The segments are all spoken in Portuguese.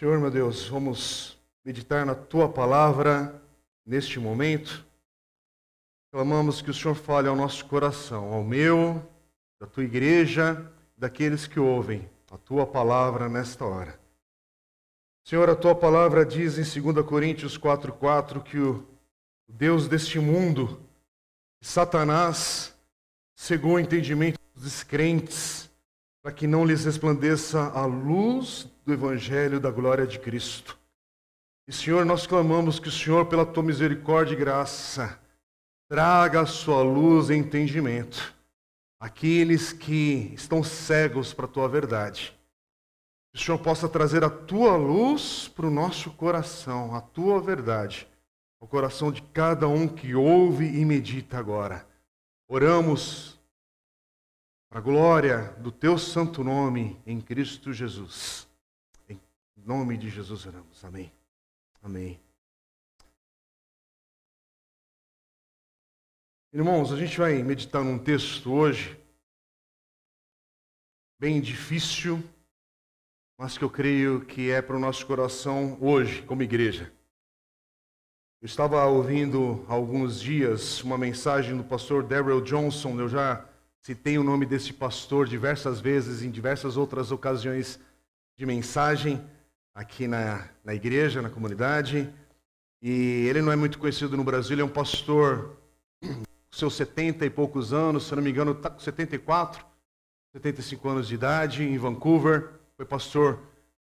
Senhor, meu Deus, vamos meditar na tua palavra neste momento. Clamamos que o Senhor fale ao nosso coração, ao meu, da tua igreja, daqueles que ouvem a tua palavra nesta hora. Senhor, a tua palavra diz em 2 Coríntios 4,4 que o Deus deste mundo, Satanás, cegou o entendimento dos descrentes, para que não lhes resplandeça a luz do Evangelho da glória de Cristo. E, Senhor, nós clamamos que o Senhor, pela tua misericórdia e graça, traga a sua luz e entendimento àqueles que estão cegos para a tua verdade. Que o Senhor possa trazer a tua luz para o nosso coração, a tua verdade, ao coração de cada um que ouve e medita agora. Oramos para a glória do teu santo nome em Cristo Jesus. Em nome de Jesus oramos. Amém. Amém. Irmãos, a gente vai meditar num texto hoje bem difícil, mas que eu creio que é para o nosso coração hoje, como igreja. Eu estava ouvindo há alguns dias uma mensagem do pastor Daryl Johnson, eu já citei o nome desse pastor diversas vezes, em diversas outras ocasiões de mensagem aqui na, na igreja, na comunidade. E ele não é muito conhecido no Brasil, ele é um pastor seus 70 e poucos anos, se não me engano, está com 74, 75 anos de idade, em Vancouver. Foi pastor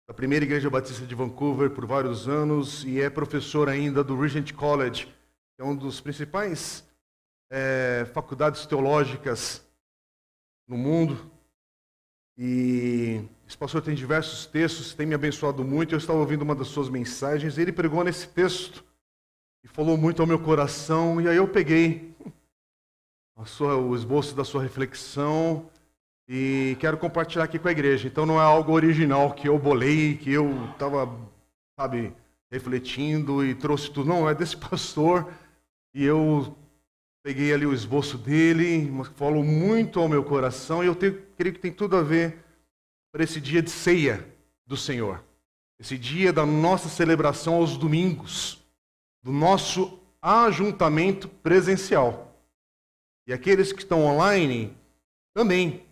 da primeira igreja batista de Vancouver por vários anos e é professor ainda do Regent College, que é um dos principais é, faculdades teológicas no mundo. E esse pastor tem diversos textos, tem me abençoado muito. Eu estava ouvindo uma das suas mensagens e ele pregou nesse texto e falou muito ao meu coração. E aí eu peguei sua, o esboço da sua reflexão e quero compartilhar aqui com a igreja. Então não é algo original que eu bolei, que eu estava, sabe, refletindo e trouxe tudo. Não, é desse pastor e eu peguei ali o esboço dele, falou muito ao meu coração e eu tenho, creio que tem tudo a ver para esse dia de ceia do Senhor. Esse dia da nossa celebração aos domingos, do nosso ajuntamento presencial. E aqueles que estão online também.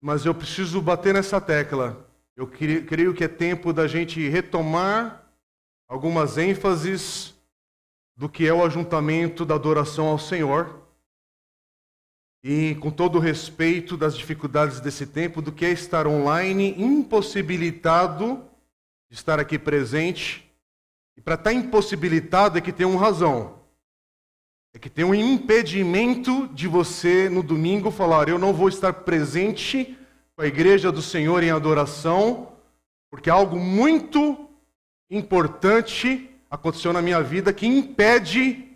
Mas eu preciso bater nessa tecla. Eu creio que é tempo da gente retomar algumas ênfases do que é o ajuntamento da adoração ao Senhor. E com todo o respeito das dificuldades desse tempo, do que é estar online impossibilitado de estar aqui presente. E para estar impossibilitado é que tem uma razão. É que tem um impedimento de você no domingo falar: eu não vou estar presente com a igreja do Senhor em adoração, porque algo muito importante aconteceu na minha vida que impede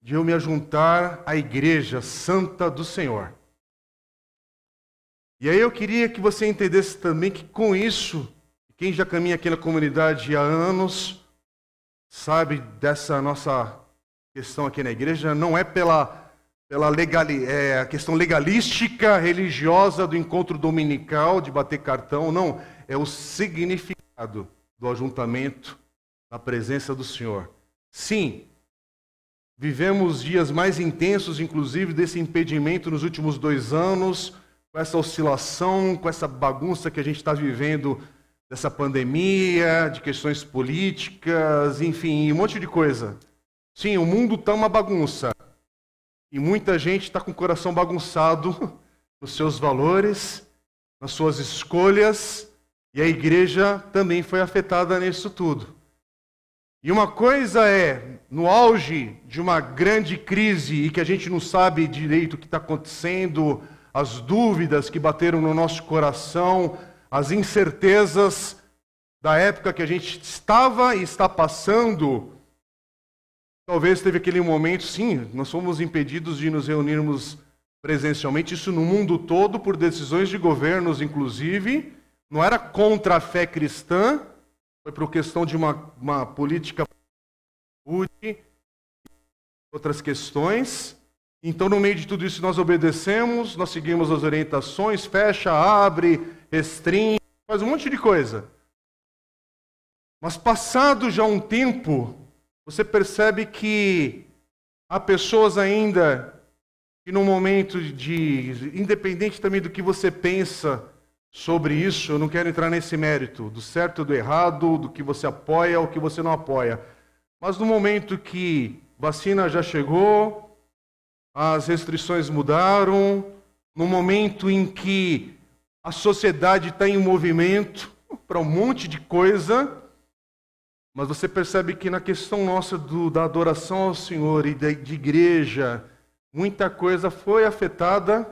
de eu me ajuntar à igreja santa do Senhor. E aí eu queria que você entendesse também que com isso, quem já caminha aqui na comunidade há anos, sabe dessa nossa questão aqui na igreja não é pela, pela legal, é, a questão legalística, religiosa do encontro dominical, de bater cartão, não. É o significado do ajuntamento, da presença do Senhor. Sim, vivemos dias mais intensos, inclusive, desse impedimento nos últimos dois anos, com essa oscilação, com essa bagunça que a gente está vivendo dessa pandemia, de questões políticas, enfim, um monte de coisa. Sim, o mundo está uma bagunça. E muita gente está com o coração bagunçado nos seus valores, nas suas escolhas, e a igreja também foi afetada nisso tudo. E uma coisa é, no auge de uma grande crise e que a gente não sabe direito o que está acontecendo, as dúvidas que bateram no nosso coração, as incertezas da época que a gente estava e está passando, Talvez teve aquele momento, sim, nós fomos impedidos de nos reunirmos presencialmente, isso no mundo todo, por decisões de governos, inclusive. Não era contra a fé cristã, foi por questão de uma, uma política outras questões. Então, no meio de tudo isso, nós obedecemos, nós seguimos as orientações, fecha, abre, restringe, faz um monte de coisa. Mas passado já um tempo, você percebe que há pessoas ainda que no momento de, independente também do que você pensa sobre isso, eu não quero entrar nesse mérito, do certo do errado, do que você apoia ou que você não apoia. Mas no momento que vacina já chegou, as restrições mudaram, no momento em que a sociedade está em movimento para um monte de coisa, mas você percebe que na questão nossa do, da adoração ao Senhor e de, de igreja, muita coisa foi afetada.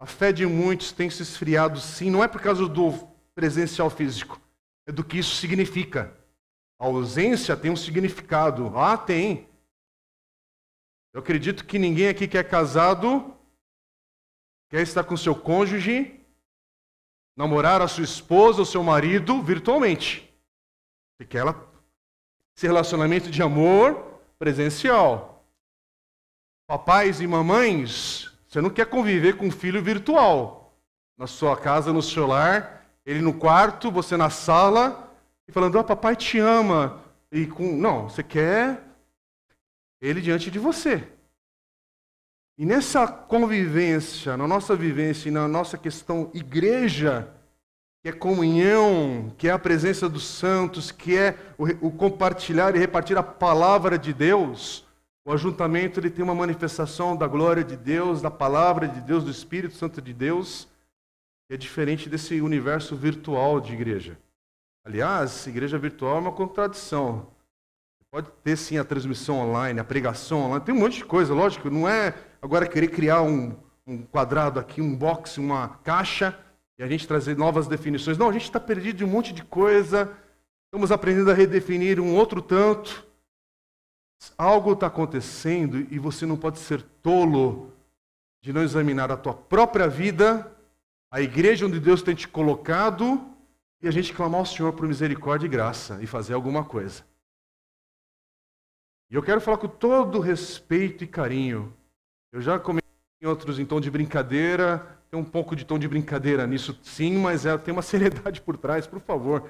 A fé de muitos tem se esfriado, sim. Não é por causa do presencial físico, é do que isso significa. A ausência tem um significado. Ah, tem. Eu acredito que ninguém aqui que é casado quer estar com seu cônjuge, namorar a sua esposa ou seu marido virtualmente. Você quer ela, esse relacionamento de amor presencial. Papais e mamães, você não quer conviver com um filho virtual. Na sua casa, no seu lar, ele no quarto, você na sala, e falando, ah, papai te ama. E com. Não, você quer ele diante de você. E nessa convivência, na nossa vivência e na nossa questão igreja, que é comunhão, que é a presença dos santos, que é o, compartilhar e repartir a palavra de Deus, o ajuntamento ele tem uma manifestação da glória de Deus, da palavra de Deus, do Espírito Santo de Deus, que é diferente desse universo virtual de igreja. Aliás, igreja virtual é uma contradição. Pode ter sim a transmissão online, a pregação online, tem um monte de coisa, lógico, não é agora querer criar um, um quadrado aqui, um box, uma caixa e a gente trazer novas definições. Não, a gente está perdido de um monte de coisa, estamos aprendendo a redefinir um outro tanto. Algo está acontecendo e você não pode ser tolo de não examinar a tua própria vida, a igreja onde Deus tem te colocado, e a gente clamar ao Senhor por misericórdia e graça e fazer alguma coisa. E eu quero falar com todo respeito e carinho. Eu já comentei em outros em tom de brincadeira, tem um pouco de tom de brincadeira nisso, sim, mas é, tem uma seriedade por trás, por favor.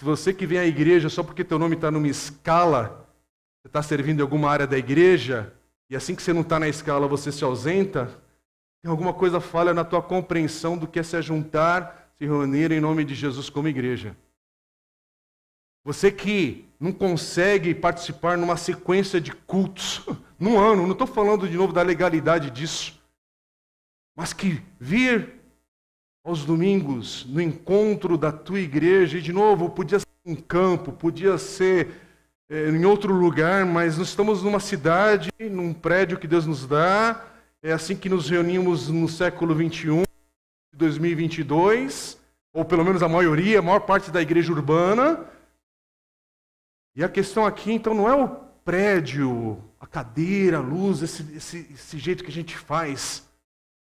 Você que vem à igreja só porque teu nome está numa escala, você está servindo em alguma área da igreja, e assim que você não está na escala você se ausenta, tem alguma coisa falha na tua compreensão do que é se juntar, se reunir em nome de Jesus como igreja. Você que não consegue participar numa sequência de cultos num ano, não estou falando de novo da legalidade disso mas que vir aos domingos no encontro da tua igreja, e de novo, podia ser em campo, podia ser é, em outro lugar, mas nós estamos numa cidade, num prédio que Deus nos dá, é assim que nos reunimos no século 21, 2022, ou pelo menos a maioria, a maior parte da igreja urbana. E a questão aqui, então, não é o prédio, a cadeira, a luz, esse, esse, esse jeito que a gente faz.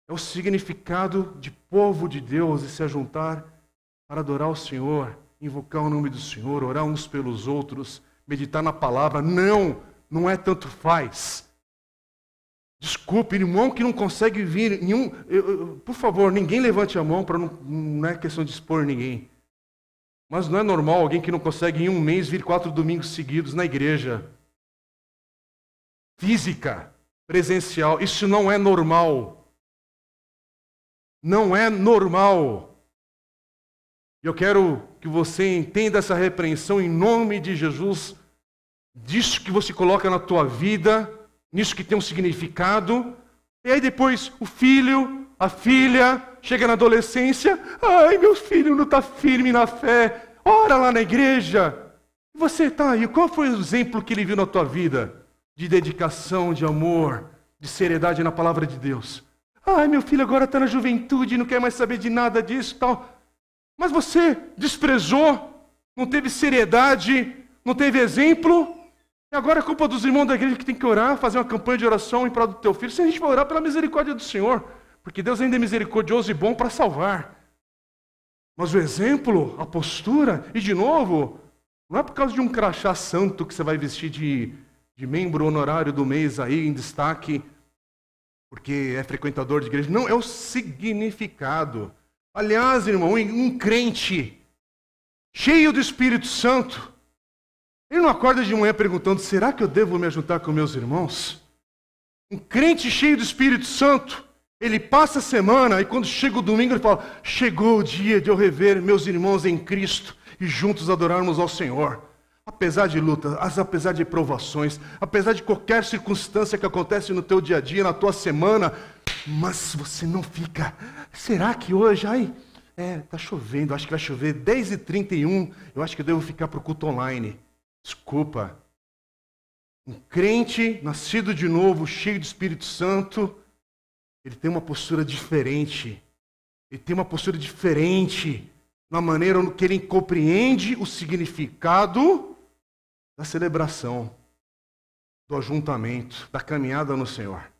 É o significado de povo de Deus e se ajuntar para adorar o Senhor, invocar o nome do Senhor, orar uns pelos outros, meditar na palavra. Não, não é tanto faz. Desculpe, irmão que não consegue vir, nenhum, eu, eu, por favor, ninguém levante a mão para não, não é questão de expor ninguém. Mas não é normal alguém que não consegue em um mês vir quatro domingos seguidos na igreja. Física, presencial, isso não é normal não é normal. Eu quero que você entenda essa repreensão em nome de Jesus, disso que você coloca na tua vida, nisso que tem um significado. E aí depois o filho, a filha, chega na adolescência, ai meu filho não está firme na fé, ora lá na igreja. Você está aí, qual foi o exemplo que ele viu na tua vida? De dedicação, de amor, de seriedade na palavra de Deus. Ai, meu filho agora está na juventude, não quer mais saber de nada disso tal. Mas você desprezou, não teve seriedade, não teve exemplo. E agora é culpa dos irmãos da igreja que tem que orar, fazer uma campanha de oração em prol do teu filho. Se a gente vai orar pela misericórdia do Senhor, porque Deus ainda é misericordioso e bom para salvar. Mas o exemplo, a postura, e de novo, não é por causa de um crachá santo que você vai vestir de, de membro honorário do mês aí em destaque porque é frequentador de igreja. Não, é o significado. Aliás, irmão, um crente cheio do Espírito Santo, ele não acorda de manhã perguntando: será que eu devo me ajuntar com meus irmãos? Um crente cheio do Espírito Santo, ele passa a semana e quando chega o domingo ele fala: chegou o dia de eu rever meus irmãos em Cristo e juntos adorarmos ao Senhor. Apesar de lutas, apesar de provações, apesar de qualquer circunstância que acontece no teu dia a dia, na tua semana, mas você não fica. Será que hoje, ai, é, tá chovendo, acho que vai chover 10h31, eu acho que eu devo ficar para o culto online. Desculpa. Um crente, nascido de novo, cheio do Espírito Santo, ele tem uma postura diferente. Ele tem uma postura diferente na maneira que ele compreende o significado da celebração, do ajuntamento, da caminhada no Senhor.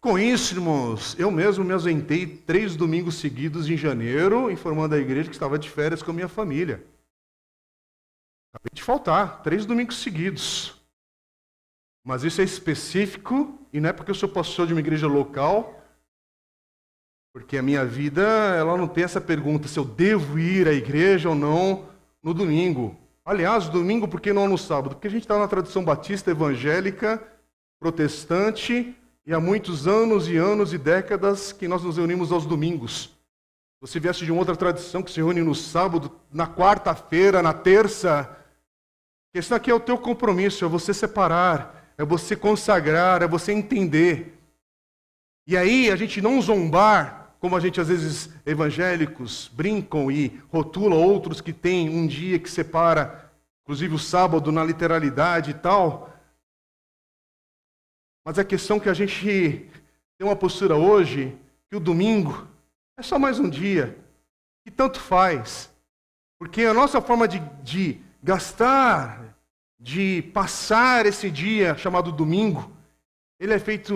Com isso, irmãos, eu mesmo me ausentei três domingos seguidos em janeiro, informando a igreja que estava de férias com a minha família. Acabei de faltar, três domingos seguidos. Mas isso é específico, e não é porque eu sou pastor de uma igreja local, porque a minha vida, ela não tem essa pergunta se eu devo ir à igreja ou não no domingo. Aliás, domingo, por que não no sábado? Porque a gente está na tradição batista evangélica, protestante, e há muitos anos e anos e décadas que nós nos reunimos aos domingos. Você viesse de uma outra tradição que se reúne no sábado, na quarta-feira, na terça. Questão aqui é o teu compromisso, é você separar, é você consagrar, é você entender. E aí a gente não zombar, como a gente às vezes evangélicos brincam e rotula outros que têm um dia que separa, inclusive o sábado na literalidade e tal. Mas a questão é que a gente tem uma postura hoje que o domingo é só mais um dia, e tanto faz. Porque a nossa forma de, de gastar, de passar esse dia chamado domingo, ele é feito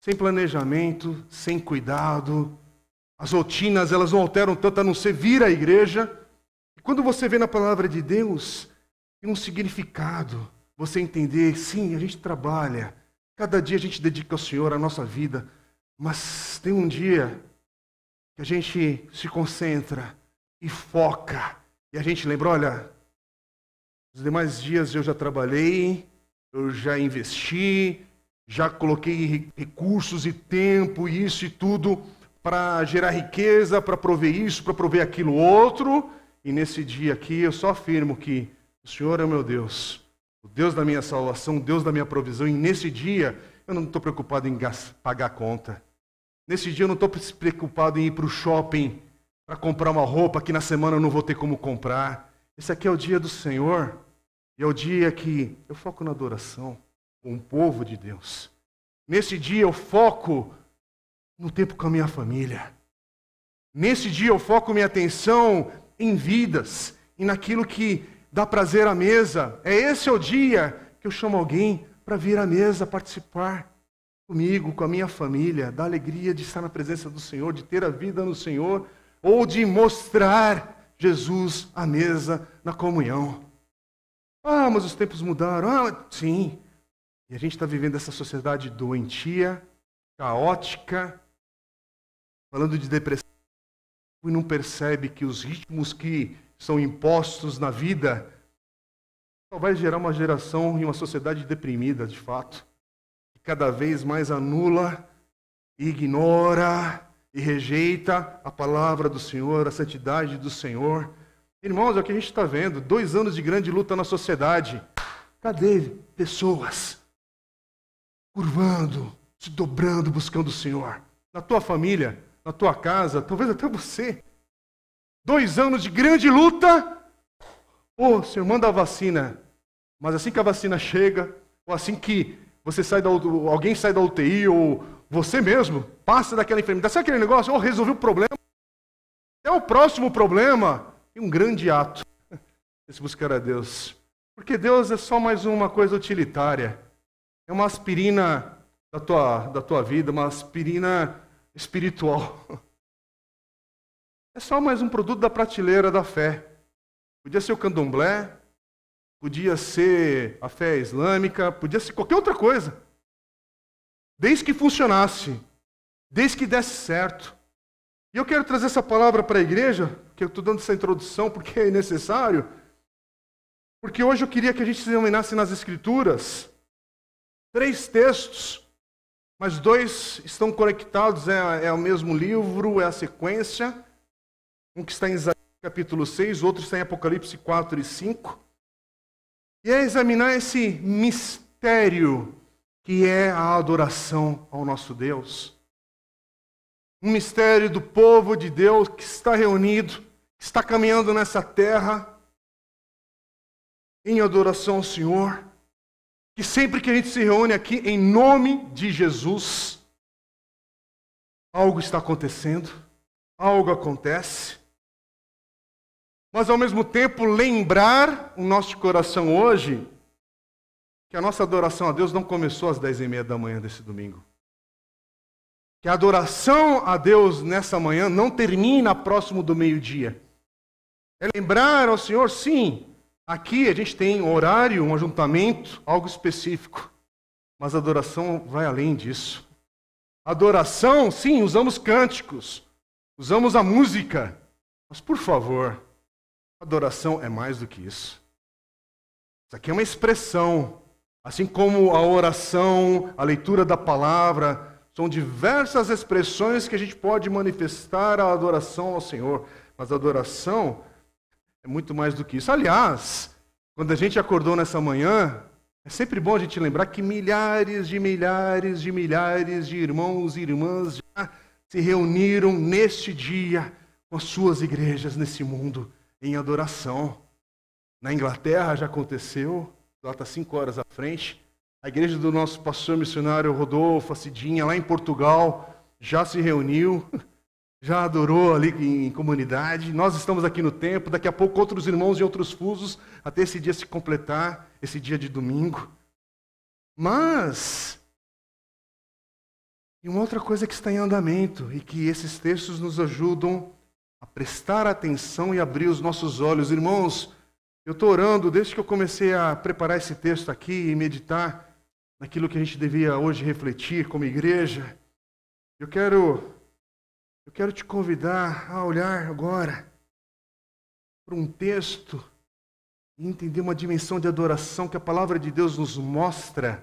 sem planejamento, sem cuidado. As rotinas, elas não alteram tanto a não ser vir à igreja. E quando você vê na palavra de Deus, tem um significado. Você entender, sim, a gente trabalha. Cada dia a gente dedica ao Senhor a nossa vida. Mas tem um dia que a gente se concentra e foca. E a gente lembra, olha, os demais dias eu já trabalhei, eu já investi, já coloquei recursos e tempo, isso e tudo, para gerar riqueza, para prover isso, para prover aquilo outro. E nesse dia aqui eu só afirmo que o Senhor é meu Deus, o Deus da minha salvação, o Deus da minha provisão. E nesse dia eu não estou preocupado em pagar conta. Nesse dia eu não estou preocupado em ir para o shopping para comprar uma roupa que na semana eu não vou ter como comprar. Esse aqui é o dia do Senhor. E é o dia que eu foco na adoração com o povo de Deus. Nesse dia eu foco no tempo com a minha família. Nesse dia eu foco minha atenção em vidas e naquilo que dá prazer à mesa. É esse é o dia que eu chamo alguém para vir à mesa participar comigo, com a minha família, da alegria de estar na presença do Senhor, de ter a vida no Senhor, ou de mostrar Jesus à mesa na comunhão. Ah, mas os tempos mudaram. Ah, sim. E a gente está vivendo essa sociedade doentia, caótica, falando de depressão, e não percebe que os ritmos que são impostos na vida só vai gerar uma geração e uma sociedade deprimida, de fato cada vez mais anula, ignora e rejeita a palavra do Senhor, a santidade do Senhor. Irmãos, é o que a gente está vendo: dois anos de grande luta na sociedade. Cadê pessoas curvando, se dobrando, buscando o Senhor? Na tua família, na tua casa, talvez até você. Dois anos de grande luta. Ô, oh, Senhor, manda a vacina. Mas assim que a vacina chega, ou assim que você sai da alguém sai da UTI ou você mesmo passa daquela enfermidade. Sabe aquele negócio? Oh, resolvi o problema. É o próximo problema. E um grande ato. Esse buscar a Deus. Porque Deus é só mais uma coisa utilitária. É uma aspirina da tua, da tua vida, uma aspirina espiritual. É só mais um produto da prateleira da fé. Podia ser o candomblé, podia ser a fé islâmica, podia ser qualquer outra coisa. Desde que funcionasse, desde que desse certo. E eu quero trazer essa palavra para a igreja, porque eu estou dando essa introdução porque é necessário. Porque hoje eu queria que a gente se examinasse nas Escrituras três textos, mas dois estão conectados, é, é o mesmo livro, é a sequência. Um que está em Isaías capítulo 6, outro está em Apocalipse 4 e 5. E é examinar esse mistério que é a adoração ao nosso Deus. Um mistério do povo de Deus que está reunido, que está caminhando nessa terra em adoração ao Senhor. Que sempre que a gente se reúne aqui em nome de Jesus, algo está acontecendo, algo acontece. Mas ao mesmo tempo lembrar o nosso coração hoje que a nossa adoração a Deus não começou às dez e meia da manhã desse domingo. Que a adoração a Deus nessa manhã não termina próximo do meio-dia. É lembrar ao Senhor, sim, aqui a gente tem um horário, um ajuntamento, algo específico. Mas a adoração vai além disso. Adoração, sim, usamos cânticos, usamos a música. Mas por favor, adoração é mais do que isso. Isso aqui é uma expressão Assim como a oração, a leitura da palavra, são diversas expressões que a gente pode manifestar a adoração ao Senhor. Mas a adoração é muito mais do que isso. Aliás, quando a gente acordou nessa manhã, é sempre bom a gente lembrar que milhares de milhares de milhares de irmãos e irmãs já se reuniram neste dia com as suas igrejas nesse mundo em adoração. Na Inglaterra já aconteceu, lá está cinco horas à frente. A igreja do nosso pastor missionário Rodolfo, Cidinha, lá em Portugal, já se reuniu, já adorou ali em comunidade. Nós estamos aqui no templo, daqui a pouco outros irmãos de outros fusos, até esse dia se completar, esse dia de domingo. Mas, e uma outra coisa que está em andamento e que esses textos nos ajudam a prestar atenção e abrir os nossos olhos. Irmãos, eu estou orando desde que eu comecei a preparar esse texto aqui e meditar naquilo que a gente devia hoje refletir como igreja. Eu quero eu quero te convidar a olhar agora para um texto e entender uma dimensão de adoração que a palavra de Deus nos mostra.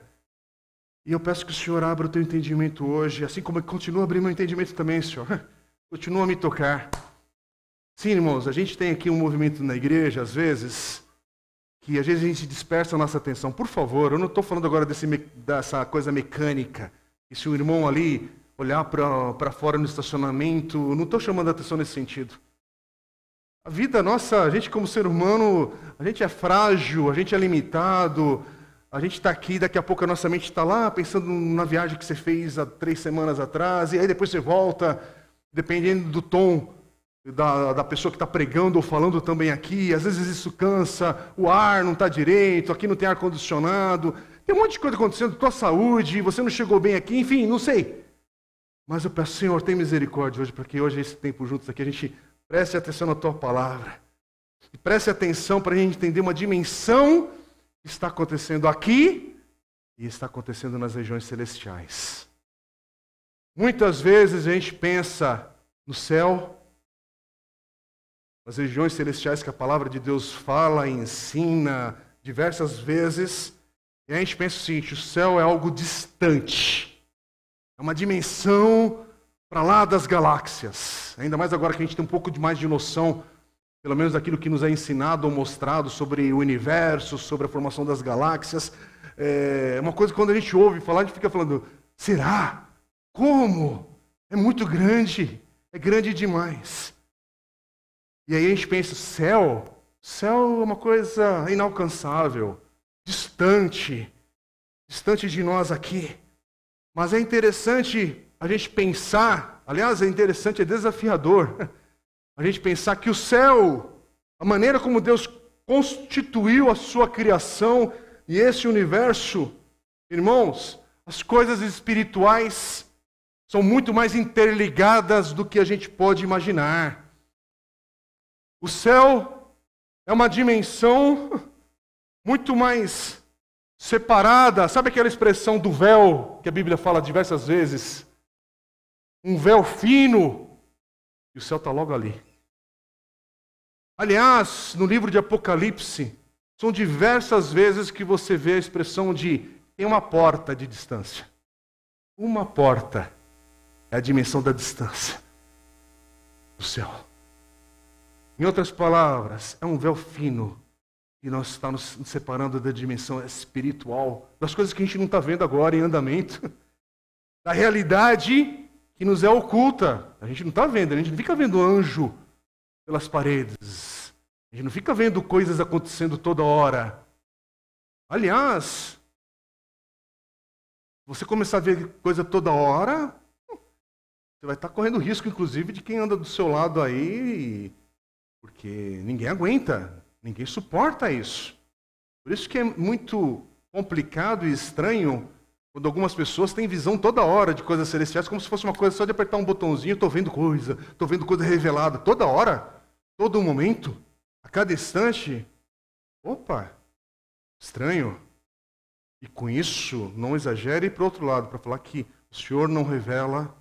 E eu peço que o Senhor abra o teu entendimento hoje, assim como continua abrindo meu entendimento também, Senhor. Continua a me tocar. Sim, irmãos, a gente tem aqui um movimento na igreja, às vezes, que às vezes a gente dispersa a nossa atenção. Por favor, eu não estou falando agora desse, dessa coisa mecânica. E se o irmão ali olhar para fora no estacionamento, não estou chamando a atenção nesse sentido. A vida nossa, a gente como ser humano, a gente é frágil, a gente é limitado, a gente está aqui, daqui a pouco a nossa mente está lá pensando na viagem que você fez há três semanas atrás, e aí depois você volta, dependendo do tom da, da pessoa que está pregando ou falando também aqui. Às vezes isso cansa, o ar não está direito, aqui não tem ar-condicionado. Tem um monte de coisa acontecendo, tua saúde, você não chegou bem aqui, enfim, não sei. Mas eu peço, Senhor, tem misericórdia hoje, para que hoje, esse tempo juntos aqui, a gente preste atenção na tua palavra. E preste atenção para a gente entender uma dimensão que está acontecendo aqui e está acontecendo nas regiões celestiais. Muitas vezes a gente pensa no céu, as regiões celestiais que a palavra de Deus fala ensina diversas vezes, e a gente pensa o seguinte: o céu é algo distante, é uma dimensão para lá das galáxias. Ainda mais agora que a gente tem um pouco de mais de noção, pelo menos daquilo que nos é ensinado ou mostrado sobre o universo, sobre a formação das galáxias. É uma coisa que quando a gente ouve falar, a gente fica falando: será? Como? É muito grande, é grande demais. E aí a gente pensa, céu, céu é uma coisa inalcançável, distante, distante de nós aqui. Mas é interessante a gente pensar, aliás, é interessante, é desafiador, a gente pensar que o céu, a maneira como Deus constituiu a sua criação e esse universo, irmãos, as coisas espirituais são muito mais interligadas do que a gente pode imaginar. O céu é uma dimensão muito mais separada. Sabe aquela expressão do véu que a Bíblia fala diversas vezes? Um véu fino. E o céu está logo ali. Aliás, no livro de Apocalipse, são diversas vezes que você vê a expressão de tem uma porta de distância. Uma porta é a dimensão da distância do céu. Em outras palavras, é um véu fino e nós estamos nos separando da dimensão espiritual, das coisas que a gente não está vendo agora em andamento, da realidade que nos é oculta. A gente não está vendo, a gente não fica vendo anjo pelas paredes, a gente não fica vendo coisas acontecendo toda hora. Aliás, você começar a ver coisa toda hora, você vai estar correndo risco, inclusive, de quem anda do seu lado aí, porque ninguém aguenta, ninguém suporta isso. Por isso que é muito complicado e estranho quando algumas pessoas têm visão toda hora de coisas celestiais, como se fosse uma coisa só de apertar um botãozinho, estou vendo coisa, estou vendo coisa revelada, toda hora, todo momento, a cada instante. Opa, estranho. E com isso, não exagere para o outro lado, para falar que o Senhor não revela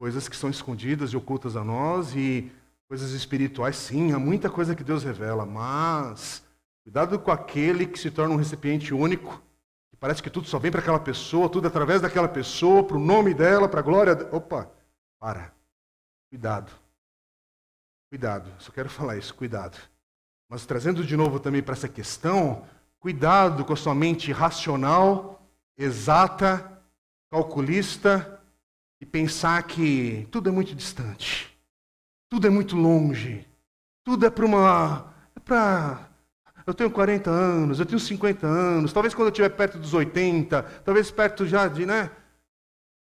coisas que são escondidas e ocultas a nós e coisas espirituais, sim, há muita coisa que Deus revela, mas cuidado com aquele que se torna um recipiente único, que parece que tudo só vem para aquela pessoa, tudo através daquela pessoa, para o nome dela, para a glória. Opa, para. Cuidado. Cuidado, só quero falar isso, cuidado. Mas trazendo de novo também para essa questão, cuidado com a sua mente racional, exata, calculista, e pensar que tudo é muito distante, tudo é muito longe, tudo é para uma. É para. Eu tenho 40 anos, eu tenho 50 anos, talvez quando eu estiver perto dos 80, talvez perto já de, né?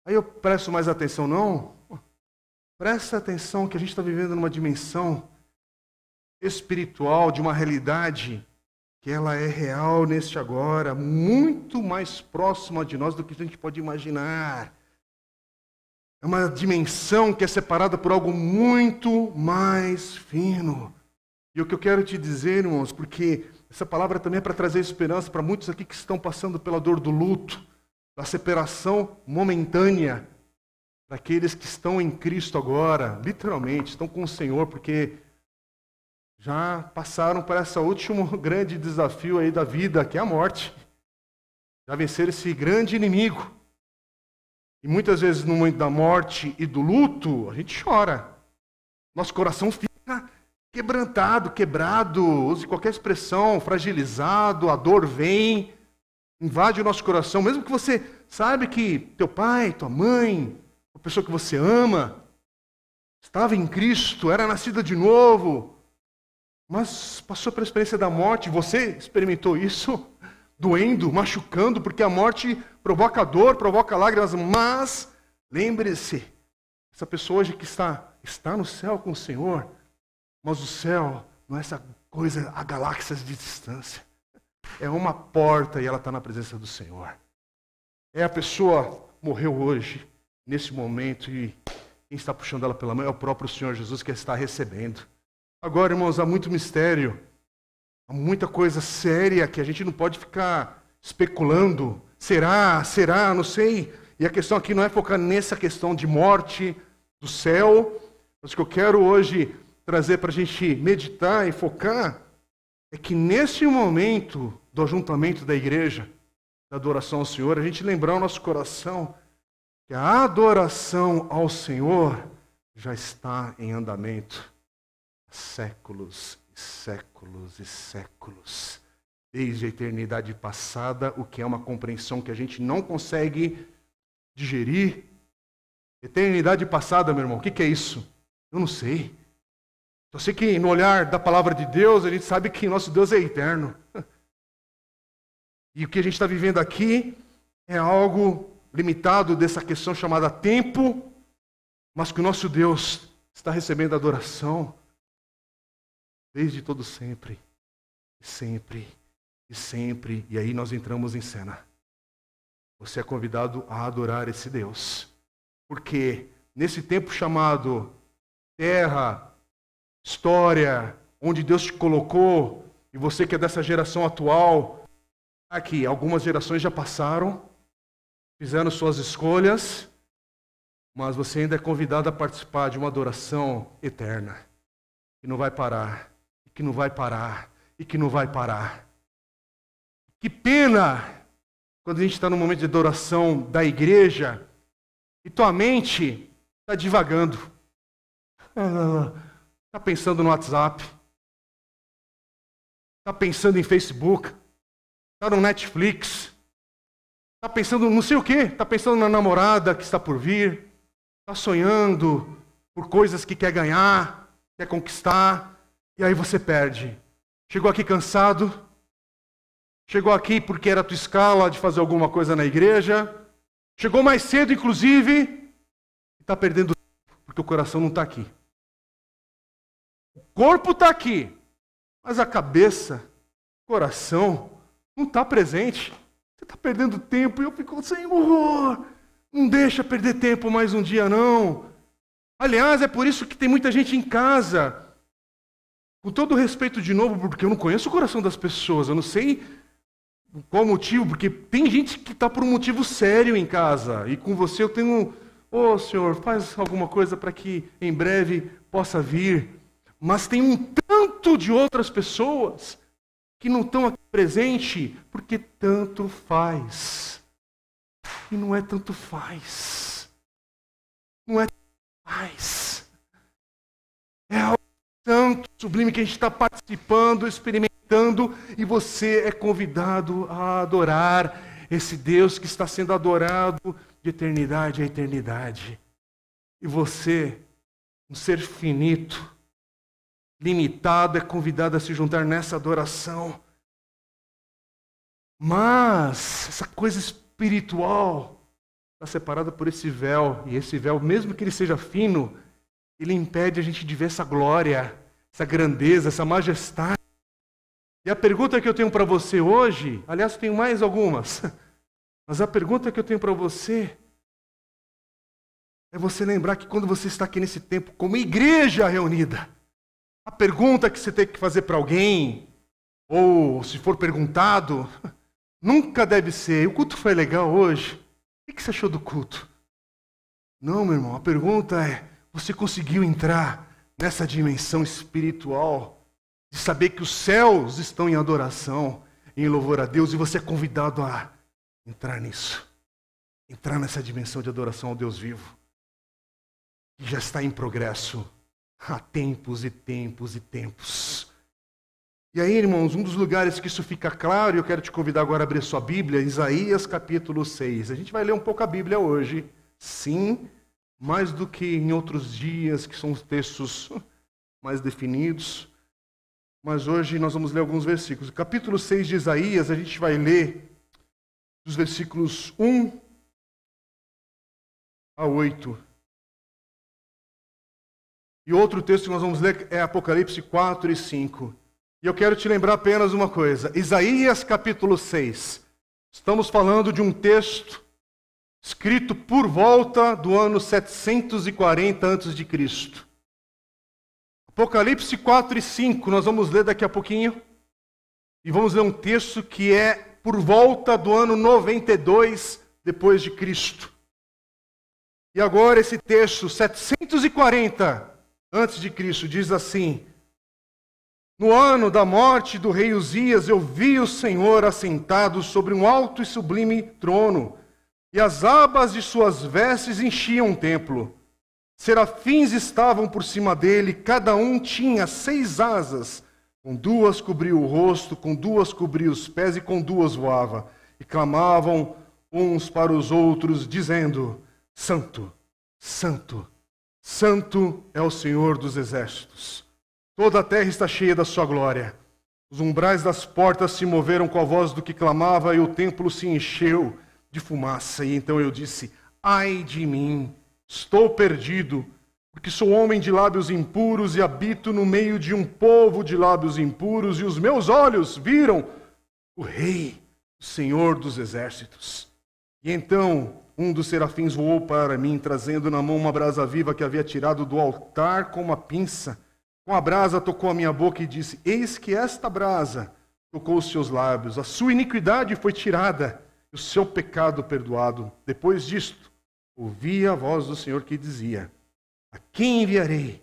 Aí eu presto mais atenção, não? Presta atenção que a gente está vivendo numa dimensão espiritual, de uma realidade que ela é real neste agora, muito mais próxima de nós do que a gente pode imaginar. É uma dimensão que é separada por algo muito mais fino. E o que eu quero te dizer, irmãos, porque essa palavra também é para trazer esperança para muitos aqui que estão passando pela dor do luto, da separação momentânea, para aqueles que estão em Cristo agora, literalmente, estão com o Senhor, porque já passaram por esse último grande desafio aí da vida, que é a morte. Já venceram esse grande inimigo. E muitas vezes no momento da morte e do luto, a gente chora. Nosso coração fica quebrantado, quebrado, use qualquer expressão, fragilizado, a dor vem, invade o nosso coração, mesmo que você sabe que teu pai, tua mãe, a pessoa que você ama, estava em Cristo, era nascida de novo, mas passou pela experiência da morte, você experimentou isso, doendo, machucando, porque a morte provoca dor, provoca lágrimas, mas lembre-se, essa pessoa hoje que está, está no céu com o Senhor, mas o céu não é essa coisa a galáxias de distância. É uma porta e ela está na presença do Senhor. É a pessoa morreu hoje, nesse momento, e quem está puxando ela pela mão é o próprio Senhor Jesus que está recebendo. Agora, irmãos, há muito mistério, muita coisa séria que a gente não pode ficar especulando, Será? Será? Não sei. E a questão aqui não é focar nessa questão de morte, do céu. Mas o que eu quero hoje trazer para a gente meditar e focar é que nesse momento do ajuntamento da igreja, da adoração ao Senhor, a gente lembrar o nosso coração que a adoração ao Senhor já está em andamento há séculos séculos e séculos desde a eternidade passada, o que é uma compreensão que a gente não consegue digerir. Eternidade passada, meu irmão, o que, é isso? Eu não sei. Eu sei que no olhar da palavra de Deus, a gente sabe que nosso Deus é eterno. E o que a gente está vivendo aqui é algo limitado dessa questão chamada tempo, mas que o nosso Deus está recebendo adoração desde todo sempre, sempre e sempre, e aí nós entramos em cena. Você é convidado a adorar esse Deus. Porque nesse tempo chamado terra, história, onde Deus te colocou, e você que é dessa geração atual, aqui, algumas gerações já passaram, fizeram suas escolhas, mas você ainda é convidado a participar de uma adoração eterna. que não vai parar, e que não vai parar, e que não vai parar. Que pena quando a gente está no momento de adoração da igreja e tua mente está divagando. Está pensando no WhatsApp. Está pensando em Facebook. Está no Netflix. Está pensando não sei o quê. Está pensando na namorada que está por vir. Está sonhando por coisas que quer ganhar, quer conquistar. E aí você perde. Chegou aqui cansado. Chegou aqui porque era a tua escala de fazer alguma coisa na igreja. Chegou mais cedo, inclusive. E está perdendo tempo, porque o coração não está aqui. O corpo está aqui. Mas a cabeça, o coração, não está presente. Você está perdendo tempo. E eu fico, Senhor, não deixa perder tempo mais um dia, não. Aliás, é por isso que tem muita gente em casa. Com todo respeito de novo, porque eu não conheço o coração das pessoas, eu não sei qual motivo, porque tem gente que está por um motivo sério em casa, e com você eu tenho, ô oh, Senhor, faz alguma coisa para que em breve possa vir. Mas tem um tanto de outras pessoas que não estão aqui presente porque tanto faz. E não é tanto faz. Não é tanto faz. Sublime que a gente está participando, experimentando, e você é convidado a adorar esse Deus que está sendo adorado de eternidade a eternidade. E você, um ser finito, limitado, é convidado a se juntar nessa adoração. Mas essa coisa espiritual está separada por esse véu, e esse véu, mesmo que ele seja fino, ele impede a gente de ver essa glória, essa grandeza, essa majestade. E a pergunta que eu tenho para você hoje, aliás, tenho mais algumas, mas a pergunta que eu tenho para você é você lembrar que quando você está aqui nesse tempo como igreja reunida, a pergunta que você tem que fazer para alguém, ou se for perguntado, nunca deve ser: o culto foi legal hoje? O que você achou do culto? Não, meu irmão, a pergunta é: você conseguiu entrar nessa dimensão espiritual de saber que os céus estão em adoração, em louvor a Deus, e você é convidado a entrar nisso, entrar nessa dimensão de adoração ao Deus vivo, que já está em progresso há tempos e tempos e tempos. E aí, irmãos, um dos lugares que isso fica claro, e eu quero te convidar agora a abrir sua Bíblia, Isaías capítulo 6. A gente vai ler um pouco a Bíblia hoje, sim, mais do que em outros dias, que são os textos mais definidos. Mas hoje nós vamos ler alguns versículos. capítulo 6 de Isaías, a gente vai ler dos versículos 1 a 8. E outro texto que nós vamos ler é Apocalipse 4 e 5. E eu quero te lembrar apenas uma coisa: Isaías capítulo 6. Estamos falando de um texto escrito por volta do ano 740 a.C. Apocalipse 4 e 5, nós vamos ler daqui a pouquinho. E vamos ler um texto que é por volta do ano 92 depois de Cristo. E agora esse texto 740 antes de Cristo, diz assim: No ano da morte do rei Uzias, eu vi o Senhor assentado sobre um alto e sublime trono, e as abas de suas vestes enchiam o templo. Serafins estavam por cima dele, cada um tinha seis asas, com duas cobria o rosto, com duas cobria os pés e com duas voava, e clamavam uns para os outros, dizendo: Santo, Santo, Santo é o Senhor dos exércitos. Toda a terra está cheia da sua glória. Os umbrais das portas se moveram com a voz do que clamava, e o templo se encheu de fumaça. E então eu disse: Ai de mim, estou perdido, porque sou homem de lábios impuros e habito no meio de um povo de lábios impuros, e os meus olhos viram o Rei, o Senhor dos exércitos. E então um dos serafins voou para mim, trazendo na mão uma brasa viva que havia tirado do altar com uma pinça. Com a brasa tocou a minha boca e disse: Eis que esta brasa tocou os seus lábios, a sua iniquidade foi tirada, o seu pecado perdoado. Depois disto, ouvi a voz do Senhor que dizia: A quem enviarei?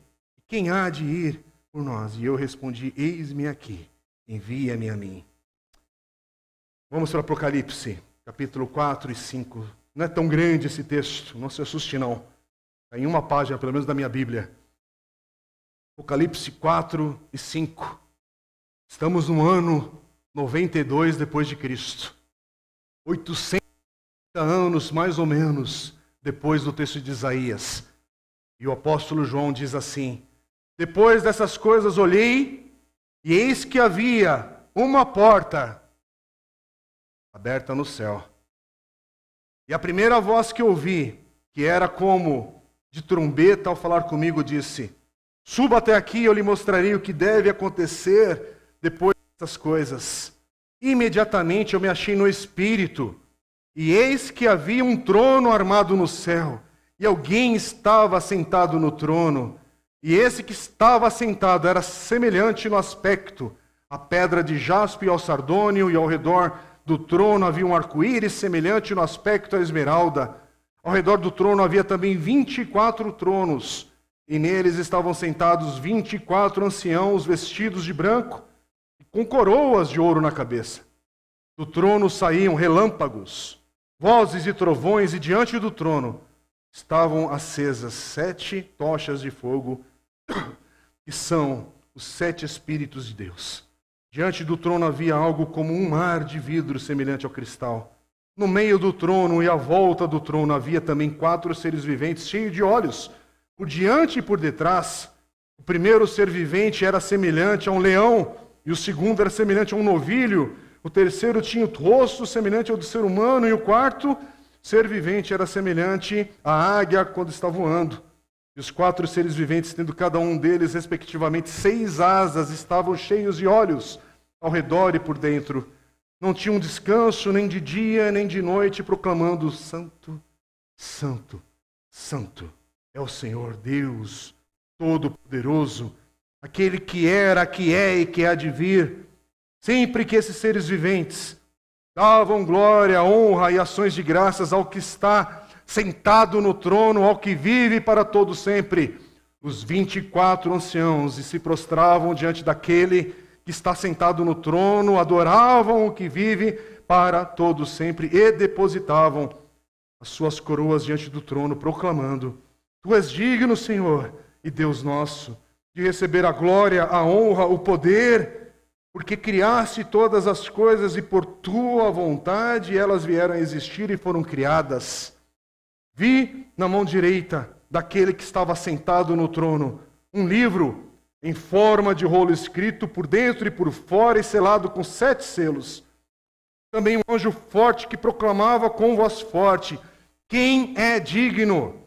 Quem há de ir por nós. E eu respondi: Eis-me aqui, envia-me a mim. Vamos para Apocalipse, capítulo 4 e 5. Não é tão grande esse texto, não se assuste não. Está em uma página, pelo menos da minha Bíblia. Apocalipse 4 e 5. Estamos no ano 92 depois de Cristo. 800 anos, mais ou menos, depois do texto de Isaías. E o apóstolo João diz assim: Depois dessas coisas olhei, e eis que havia uma porta aberta no céu. E a primeira voz que ouvi, que era como de trombeta ao falar comigo, disse: Suba até aqui, eu lhe mostrarei o que deve acontecer depois dessas coisas. Imediatamente eu me achei no espírito, e eis que havia um trono armado no céu e alguém estava sentado no trono, e esse que estava sentado era semelhante no aspecto à pedra de jaspe e ao sardônio, e ao redor do trono havia um arco-íris semelhante no aspecto à esmeralda. Ao redor do trono havia também vinte e quatro tronos, e neles estavam sentados vinte e quatro anciãos vestidos de branco, com coroas de ouro na cabeça. Do trono saíam relâmpagos, vozes e trovões, e diante do trono estavam acesas sete tochas de fogo, que são os sete Espíritos de Deus. Diante do trono havia algo como um mar de vidro semelhante ao cristal. No meio do trono e à volta do trono havia também quatro seres viventes cheios de olhos, por diante e por detrás. O primeiro ser vivente era semelhante a um leão, e o segundo era semelhante a um novilho. O terceiro tinha o rosto semelhante ao do ser humano, e o quarto ser vivente era semelhante à águia quando está voando. E os quatro seres viventes, tendo cada um deles, respectivamente, seis asas, estavam cheios de olhos ao redor e por dentro. Não tinham descanso nem de dia nem de noite, proclamando: Santo, Santo, Santo é o Senhor Deus Todo-Poderoso, aquele que era, que é e que há de vir. Sempre que esses seres viventes davam glória, honra e ações de graças ao que está sentado no trono, ao que vive para todo sempre. Os vinte e quatro anciãos e se prostravam diante daquele que está sentado no trono, adoravam o que vive para todo sempre e depositavam as suas coroas diante do trono, proclamando: Tu és digno, Senhor e Deus nosso, de receber a glória, a honra, o poder porque criaste todas as coisas e por tua vontade elas vieram a existir e foram criadas. Vi na mão direita daquele que estava sentado no trono um livro em forma de rolo escrito por dentro e por fora e selado com sete selos. Também um anjo forte que proclamava com voz forte: Quem é digno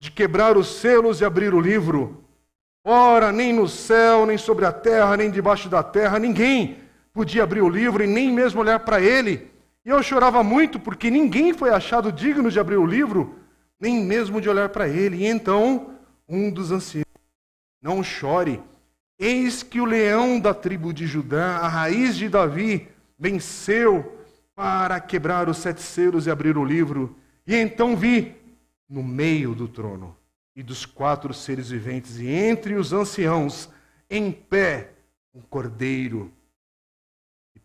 de quebrar os selos e abrir o livro? Ora, nem no céu, nem sobre a terra, nem debaixo da terra, ninguém podia abrir o livro e nem mesmo olhar para ele. E eu chorava muito porque ninguém foi achado digno de abrir o livro, nem mesmo de olhar para ele. E então, um dos anciãos, não chore, eis que o leão da tribo de Judá, a raiz de Davi, venceu para quebrar os sete selos e abrir o livro. E então vi no meio do trono e dos quatro seres viventes, e entre os anciãos, em pé, um cordeiro que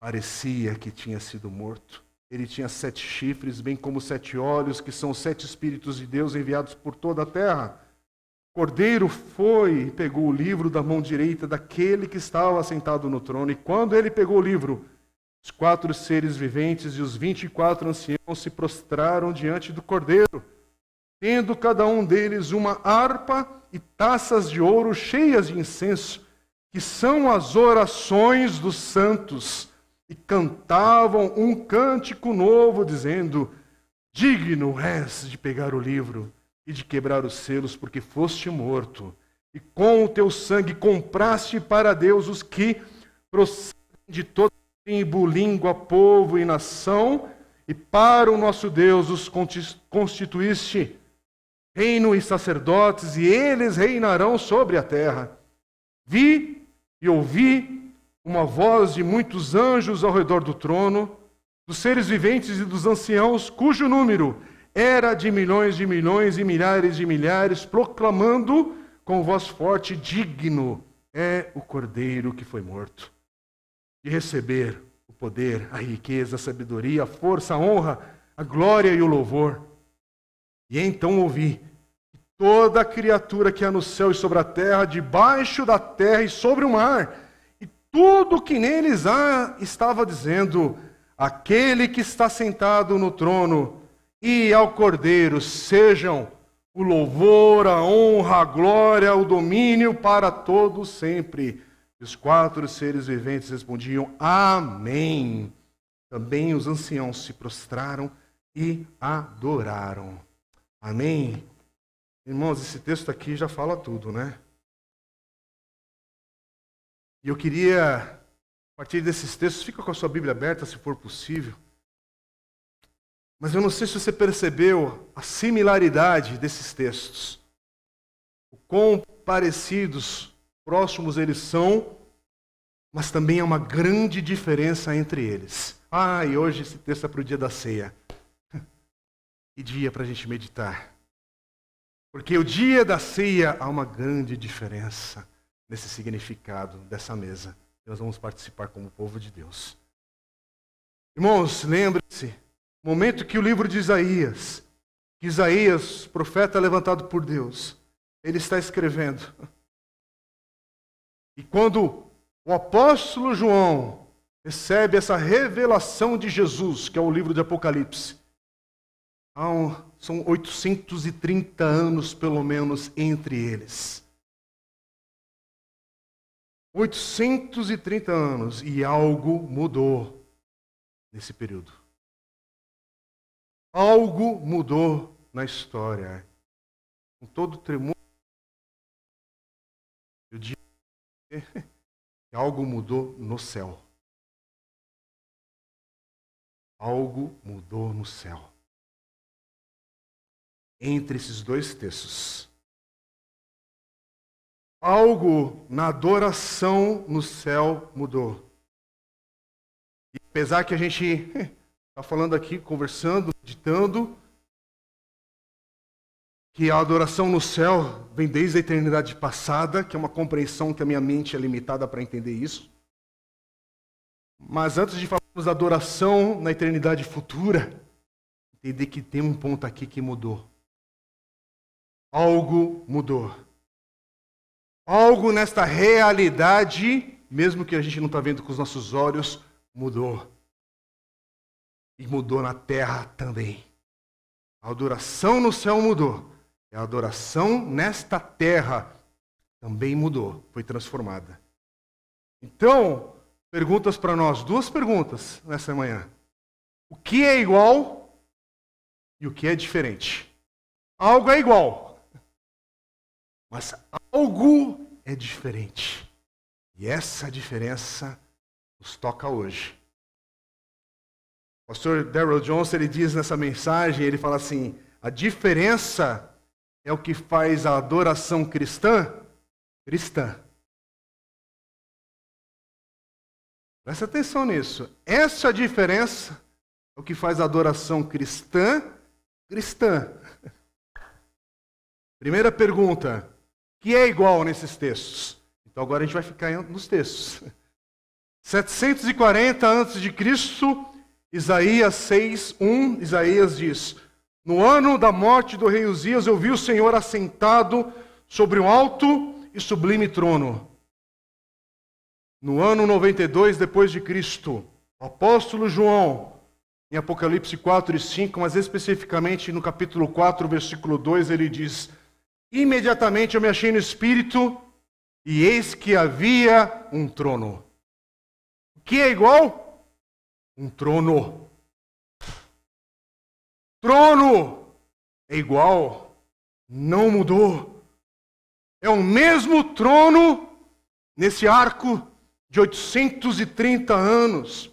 parecia que tinha sido morto. Ele tinha sete chifres, bem como sete olhos, que são sete Espíritos de Deus enviados por toda a terra. O cordeiro foi e pegou o livro da mão direita daquele que estava sentado no trono, e quando ele pegou o livro, os quatro seres viventes e os vinte e quatro anciãos se prostraram diante do cordeiro tendo cada um deles uma harpa e taças de ouro cheias de incenso, que são as orações dos santos, e cantavam um cântico novo, dizendo: Digno és de pegar o livro e de quebrar os selos, porque foste morto, e com o teu sangue compraste para Deus os que procedem de toda tribo, língua, povo e nação, e para o nosso Deus os constituíste reino e sacerdotes, e eles reinarão sobre a terra. Vi e ouvi uma voz de muitos anjos ao redor do trono, dos seres viventes e dos anciãos, cujo número era de milhões de milhões e milhares de milhares, proclamando com voz forte: Digno é o cordeiro que foi morto, de receber o poder, a riqueza, a sabedoria, a força, a honra, a glória e o louvor. E então ouvi toda criatura que há no céu e sobre a terra, debaixo da terra e sobre o mar, e tudo que neles há, estava dizendo: Aquele que está sentado no trono e ao cordeiro sejam o louvor, a honra, a glória, o domínio para todos sempre. Os quatro seres viventes respondiam: Amém. Também os anciãos se prostraram e adoraram. Amém. Irmãos, esse texto aqui já fala tudo, né? E eu queria, a partir desses textos, fica com a sua Bíblia aberta, se for possível. Mas eu não sei se você percebeu a similaridade desses textos. O quão parecidos, próximos eles são, mas também há uma grande diferença entre eles. Ah, e hoje esse texto é para o dia da ceia. Que dia para a gente meditar. Porque o dia da ceia há uma grande diferença nesse significado dessa mesa. Nós vamos participar como povo de Deus. Irmãos, lembre-se momento que o livro de Isaías, que Isaías, profeta levantado por Deus, ele está escrevendo. E quando o apóstolo João recebe essa revelação de Jesus, que é o livro de Apocalipse, um, são 830 anos pelo menos entre eles. 830 anos e algo mudou nesse período. Algo mudou na história. Com todo tremor, eu digo que algo mudou no céu. Algo mudou no céu. Entre esses dois textos. Algo na adoração no céu mudou. E apesar que a gente está falando aqui, conversando, meditando, que a adoração no céu vem desde a eternidade passada, que é uma compreensão que a minha mente é limitada para entender isso. Mas antes de falarmos da adoração na eternidade futura, entender que tem um ponto aqui que mudou. Algo mudou. Algo nesta realidade, mesmo que a gente não está vendo com os nossos olhos, mudou e mudou na terra também. A adoração no céu mudou. E a adoração nesta terra também mudou, foi transformada. Então, perguntas para nós, duas perguntas nessa manhã. O que é igual e o que é diferente? Algo é igual, mas algo é diferente. E essa diferença nos toca hoje pastor Darrell Johnson ele diz nessa mensagem, ele fala assim: a diferença é o que faz a adoração cristã cristã. Presta atenção nisso. Essa diferença é o que faz a adoração cristã cristã. Primeira pergunta: que é igual nesses textos? Então agora a gente vai ficar nos textos. 740 antes de Cristo, Isaías 6, 1, Isaías diz: No ano da morte do rei Uzias, eu vi o Senhor assentado sobre um alto e sublime trono. No ano 92 depois de Cristo, o apóstolo João, em Apocalipse 4 e 5, mas especificamente no capítulo 4, versículo 2, ele diz: Imediatamente eu me achei no espírito e eis que havia um trono. O que é igual? um trono. Trono é igual, não mudou. É o mesmo trono nesse arco de 830 anos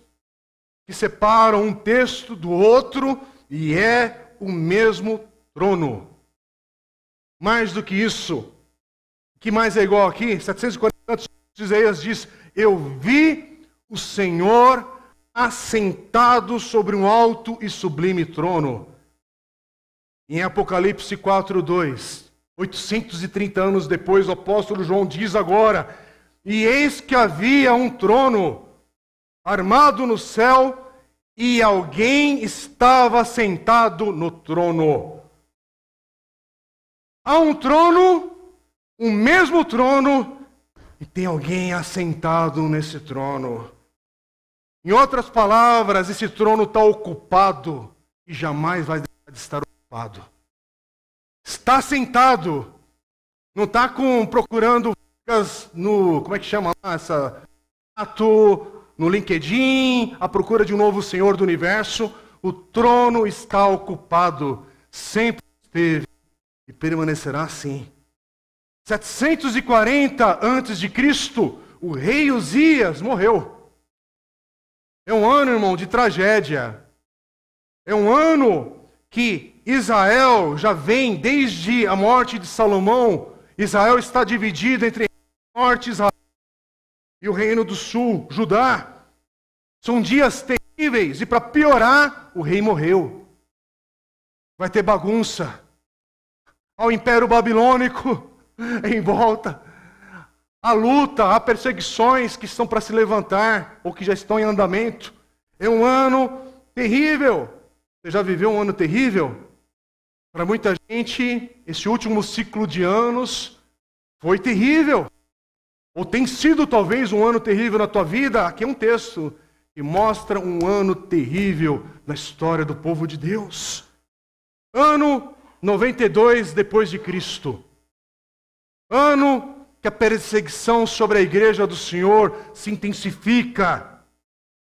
que separam um texto do outro e é o mesmo trono. Mais do que isso, que mais é igual aqui? 740 anos, Isaías diz: Eu vi o Senhor assentado sobre um alto e sublime trono. Em Apocalipse 4, 2, 830 anos depois, o apóstolo João diz agora: E eis que havia um trono armado no céu, e alguém estava sentado no trono. Há um trono, o mesmo trono, e tem alguém assentado nesse trono. Em outras palavras, esse trono está ocupado e jamais vai deixar de estar ocupado. Está sentado, não está com procurando no como é que chama lá essa no LinkedIn à procura de um novo Senhor do Universo. O trono está ocupado, sempre esteve e permanecerá assim. 740 antes de Cristo, o rei Uzias morreu. É um ano, irmão, de tragédia. É um ano que Israel já vem desde a morte de Salomão. Israel está dividido entre o norte Israel e o reino do sul, Judá. São dias terríveis e para piorar, o rei morreu. Vai ter bagunça. Ao império babilônico em volta. A luta, há perseguições que estão para se levantar ou que já estão em andamento. É um ano terrível. Você já viveu um ano terrível? Para muita gente, esse último ciclo de anos foi terrível. Ou tem sido talvez um ano terrível na tua vida. Aqui é um texto que mostra um ano terrível na história do povo de Deus. Ano 92 depois de Cristo. Ano que a perseguição sobre a igreja do Senhor se intensifica.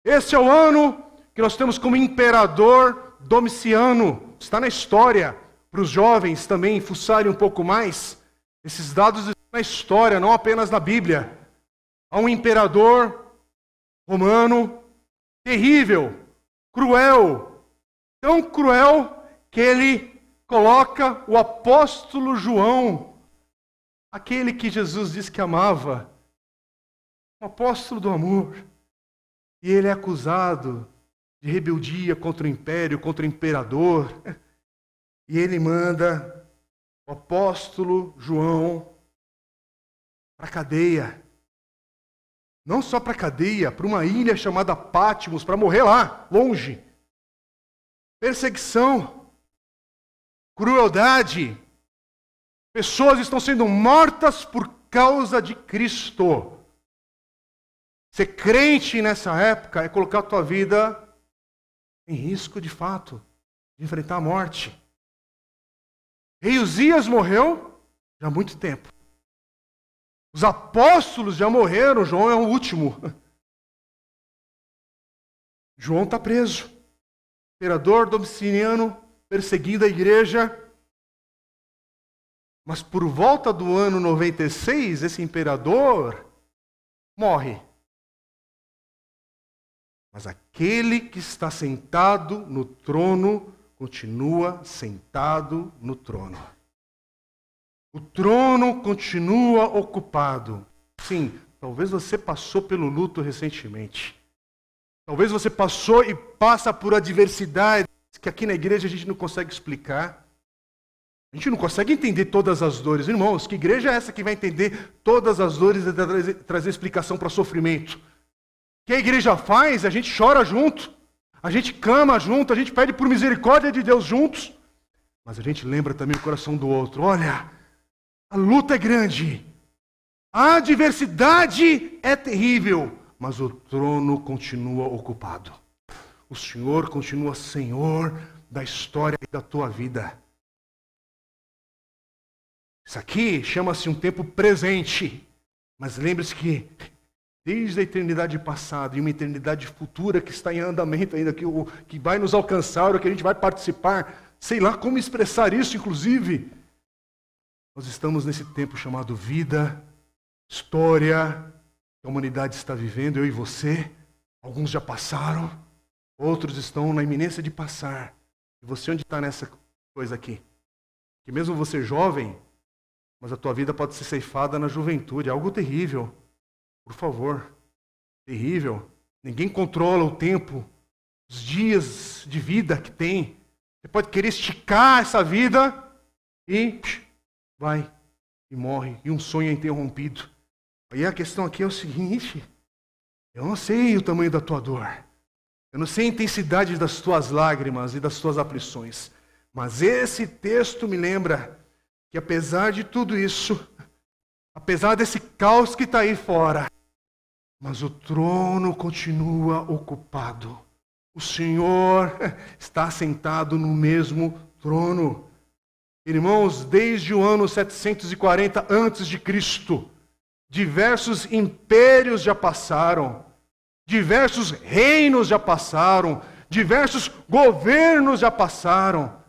Esse é o ano que nós temos como imperador Domiciano. Está na história. Para os jovens também fuçarem um pouco mais. Esses dados estão na história, não apenas na Bíblia. Há um imperador romano terrível, cruel, tão cruel que ele coloca o apóstolo João aquele que Jesus disse que amava, o apóstolo do amor, e ele é acusado de rebeldia contra o império, contra o imperador, e ele manda o apóstolo João para a cadeia. Não só para a cadeia, para uma ilha chamada Pátimos, para morrer lá, longe. Perseguição, crueldade, Pessoas estão sendo mortas por causa de Cristo. Ser crente nessa época é colocar a tua vida em risco de fato, de enfrentar a morte. Rei Uzias morreu já há muito tempo. Os apóstolos já morreram, João é o último. João está preso. Imperador Domiciliano perseguindo a igreja. Mas por volta do ano 96, esse imperador morre. Mas aquele que está sentado no trono continua sentado no trono. O trono continua ocupado. Sim, talvez você passou pelo luto recentemente. Talvez você passou e passa por adversidades que aqui na igreja a gente não consegue explicar. A gente não consegue entender todas as dores. Irmãos, que igreja é essa que vai entender todas as dores e trazer, explicação para sofrimento? O que a igreja faz? A gente chora junto, a gente clama junto, a gente pede por misericórdia de Deus juntos, mas a gente lembra também o coração do outro. Olha, a luta é grande, a adversidade é terrível, mas o trono continua ocupado. O Senhor continua Senhor da história e da tua vida. Isso aqui chama-se um tempo presente. Mas lembre-se que desde a eternidade passada e uma eternidade futura que está em andamento ainda, que, que vai nos alcançar, ou que a gente vai participar, sei lá como expressar isso, inclusive. Nós estamos nesse tempo chamado vida, história, que a humanidade está vivendo, eu e você. Alguns já passaram, outros estão na iminência de passar. E você onde está nessa coisa aqui? Que mesmo você jovem, mas a tua vida pode ser ceifada na juventude. É algo terrível. Por favor. Terrível. Ninguém controla o tempo, os dias de vida que tem. Você pode querer esticar essa vida e vai e morre. E um sonho é interrompido. Aí a questão aqui é o seguinte: eu não sei o tamanho da tua dor, eu não sei a intensidade das tuas lágrimas e das tuas aflições, mas esse texto me lembra que apesar de tudo isso, apesar desse caos que está aí fora, mas o trono continua ocupado. O Senhor está sentado no mesmo trono. Irmãos, desde o ano 740 antes de Cristo, diversos impérios já passaram, diversos reinos já passaram, diversos governos já passaram.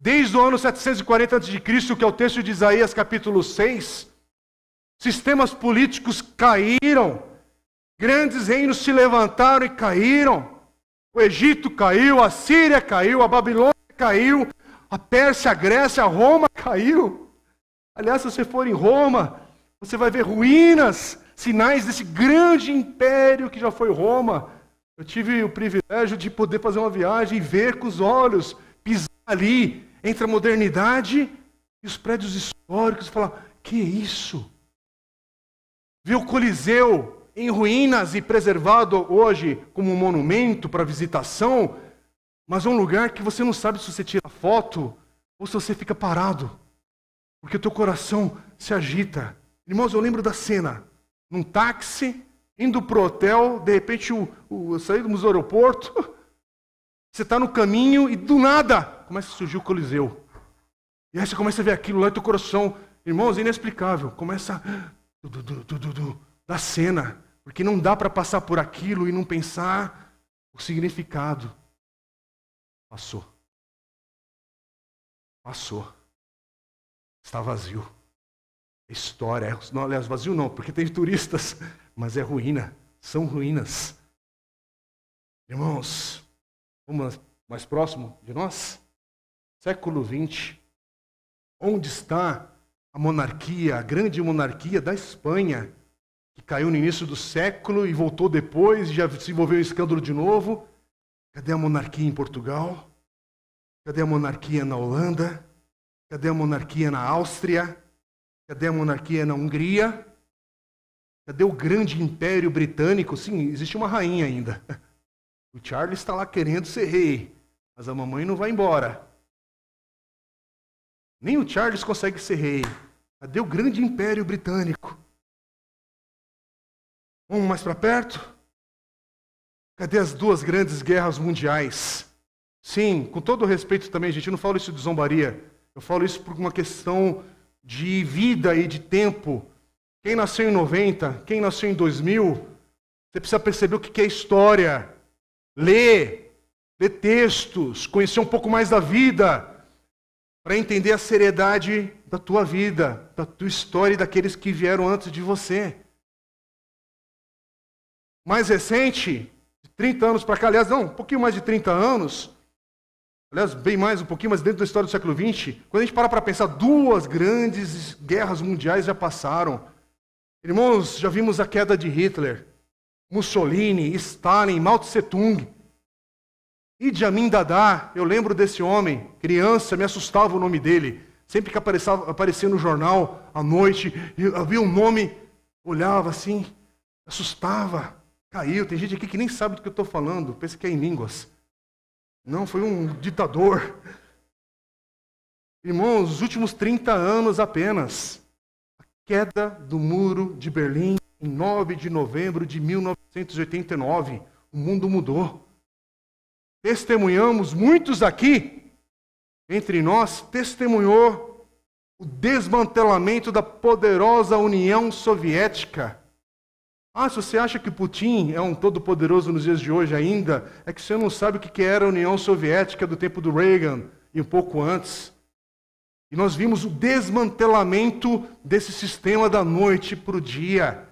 Desde o ano 740 a.C., que é o texto de Isaías capítulo 6, sistemas políticos caíram, grandes reinos se levantaram e caíram. O Egito caiu, a Síria caiu, a Babilônia caiu, a Pérsia, a Grécia, a Roma caiu. Aliás, se você for em Roma, você vai ver ruínas, sinais desse grande império que já foi Roma. Eu tive o privilégio de poder fazer uma viagem e ver com os olhos, pisar ali, entre a modernidade e os prédios históricos e falar: que isso? Ver o Coliseu em ruínas e preservado hoje como um monumento para visitação, mas um lugar que você não sabe se você tira foto ou se você fica parado, porque o teu coração se agita. Irmãos, eu lembro da cena, num táxi, indo para o hotel, de repente o, o, saímos do aeroporto, você está no caminho e do nada começa a surgir o Coliseu. E aí você começa a ver aquilo lá e teu coração, irmãos, é inexplicável. Começa du, du, du, da cena, porque não dá para passar por aquilo e não pensar o significado. Passou. Passou. Está vazio. É história. Não, aliás, vazio não, porque tem turistas, mas é ruína. São ruínas. Irmãos, vamos mais próximo de nós? século XX, onde está a monarquia, a grande monarquia da Espanha, que caiu no início do século e voltou depois, e já se envolveu em escândalo de novo. Cadê a monarquia em Portugal? Cadê a monarquia na Holanda? Cadê a monarquia na Áustria? Cadê a monarquia na Hungria? Cadê o grande império britânico? Sim, existe uma rainha ainda. O Charles está lá querendo ser rei, mas a mamãe não vai embora. Nem o Charles consegue ser rei. Cadê o grande império britânico? Vamos mais para perto? Cadê as duas grandes guerras mundiais? Sim, com todo respeito também, gente, eu não falo isso de zombaria. Eu falo isso por uma questão de vida e de tempo. Quem nasceu em 90, quem nasceu em 2000, você precisa perceber o que é história. Ler, ler textos, conhecer um pouco mais da vida para entender a seriedade da tua vida, da tua história e daqueles que vieram antes de você. Mais recente, de 30 anos para cá, aliás, não, um pouquinho mais de 30 anos, aliás, bem mais um pouquinho, mas dentro da história do século XX, quando a gente para para pensar, duas grandes guerras mundiais já passaram. Irmãos, já vimos a queda de Hitler, Mussolini, Stalin, Mao Tse Tung. Idi Amin Dada, eu lembro desse homem, criança, me assustava o nome dele. Sempre que aparecia, aparecia no jornal à noite, havia um nome, olhava assim, assustava, caiu. Tem gente aqui que nem sabe do que eu estou falando, pensa que é em línguas. Não, foi um ditador. Irmãos, os últimos 30 anos apenas. A queda do muro de Berlim, em 9 de novembro de 1989. O mundo mudou testemunhamos, muitos aqui, entre nós, testemunhou o desmantelamento da poderosa União Soviética. Ah, se você acha que Putin é um todo-poderoso nos dias de hoje ainda, é que você não sabe o que era a União Soviética do tempo do Reagan e um pouco antes. E nós vimos o desmantelamento desse sistema da noite para o dia.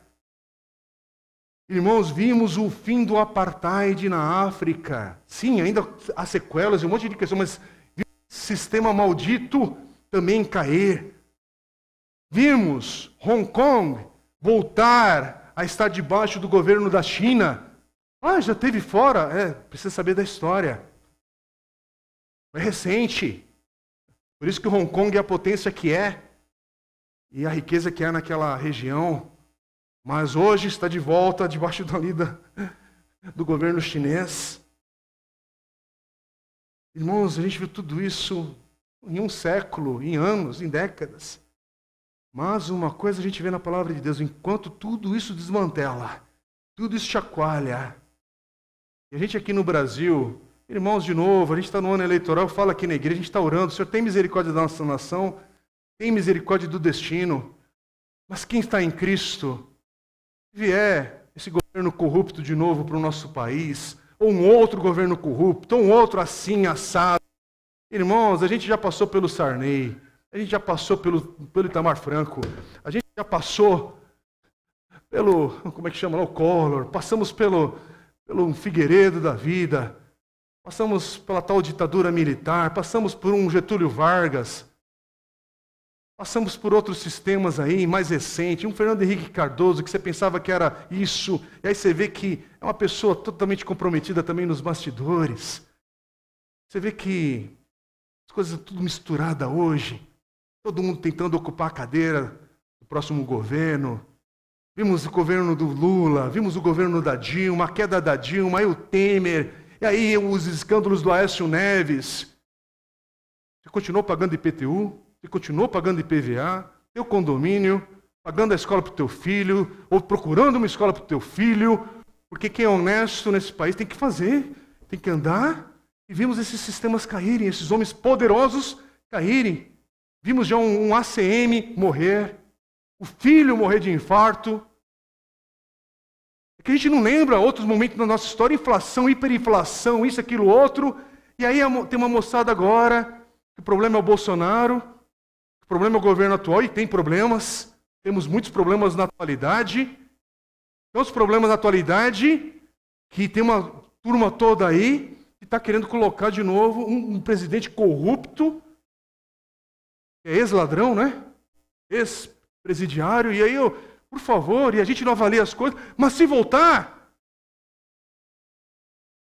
Irmãos, vimos o fim do apartheid na África. Sim, ainda há sequelas e um monte de questões, mas vimos o sistema maldito também cair. Vimos Hong Kong voltar a estar debaixo do governo da China. Ah, já teve fora? É, precisa saber da história. É recente. Por isso que Hong Kong é a potência que é e a riqueza que há naquela região. mas hoje está de volta debaixo da lida do governo chinês. Irmãos, a gente viu tudo isso em um século, em anos, em décadas. Mas uma coisa a gente vê na palavra de Deus, enquanto tudo isso desmantela, tudo isso chacoalha. E a gente aqui no Brasil, irmãos, de novo, a gente está no ano eleitoral, fala aqui na igreja, a gente está orando, o Senhor tem misericórdia da nossa nação, tem misericórdia do destino. Mas quem está em Cristo, vier esse governo corrupto de novo para o nosso país, ou um outro governo corrupto, ou um outro assim, assado. Irmãos, a gente já passou pelo Sarney, a gente já passou pelo, pelo Itamar Franco, a gente já passou pelo, como é que chama lá, o Collor, passamos pelo, pelo Figueiredo da vida, passamos pela tal ditadura militar, passamos por um Getúlio Vargas, passamos por outros sistemas aí, mais recente, um Fernando Henrique Cardoso, que você pensava que era isso, e aí você vê que é uma pessoa totalmente comprometida também nos bastidores. Você vê que as coisas tudo misturada hoje. Todo mundo tentando ocupar a cadeira do próximo governo. Vimos o governo do Lula, vimos o governo da Dilma, a queda da Dilma, aí o Temer, e aí os escândalos do Aécio Neves. Você continuou pagando IPTU, você continuou pagando IPVA, teu condomínio, pagando a escola para o teu filho, ou procurando uma escola para o teu filho, porque quem é honesto nesse país tem que fazer, tem que andar. E vimos esses sistemas caírem, esses homens poderosos caírem. Vimos já um, um ACM morrer, o filho morrer de infarto. É que a gente não lembra outros momentos da nossa história, inflação, hiperinflação, isso, aquilo, outro. E aí tem uma moçada agora, que o problema é o Bolsonaro, o problema é o governo atual, e tem problemas. Temos muitos problemas na atualidade. Tem os problemas na atualidade, que tem uma turma toda aí, que está querendo colocar de novo um, um presidente corrupto, é ex-ladrão, né? Ex-presidiário, e aí eu, por favor, e a gente não avalia as coisas, mas se voltar,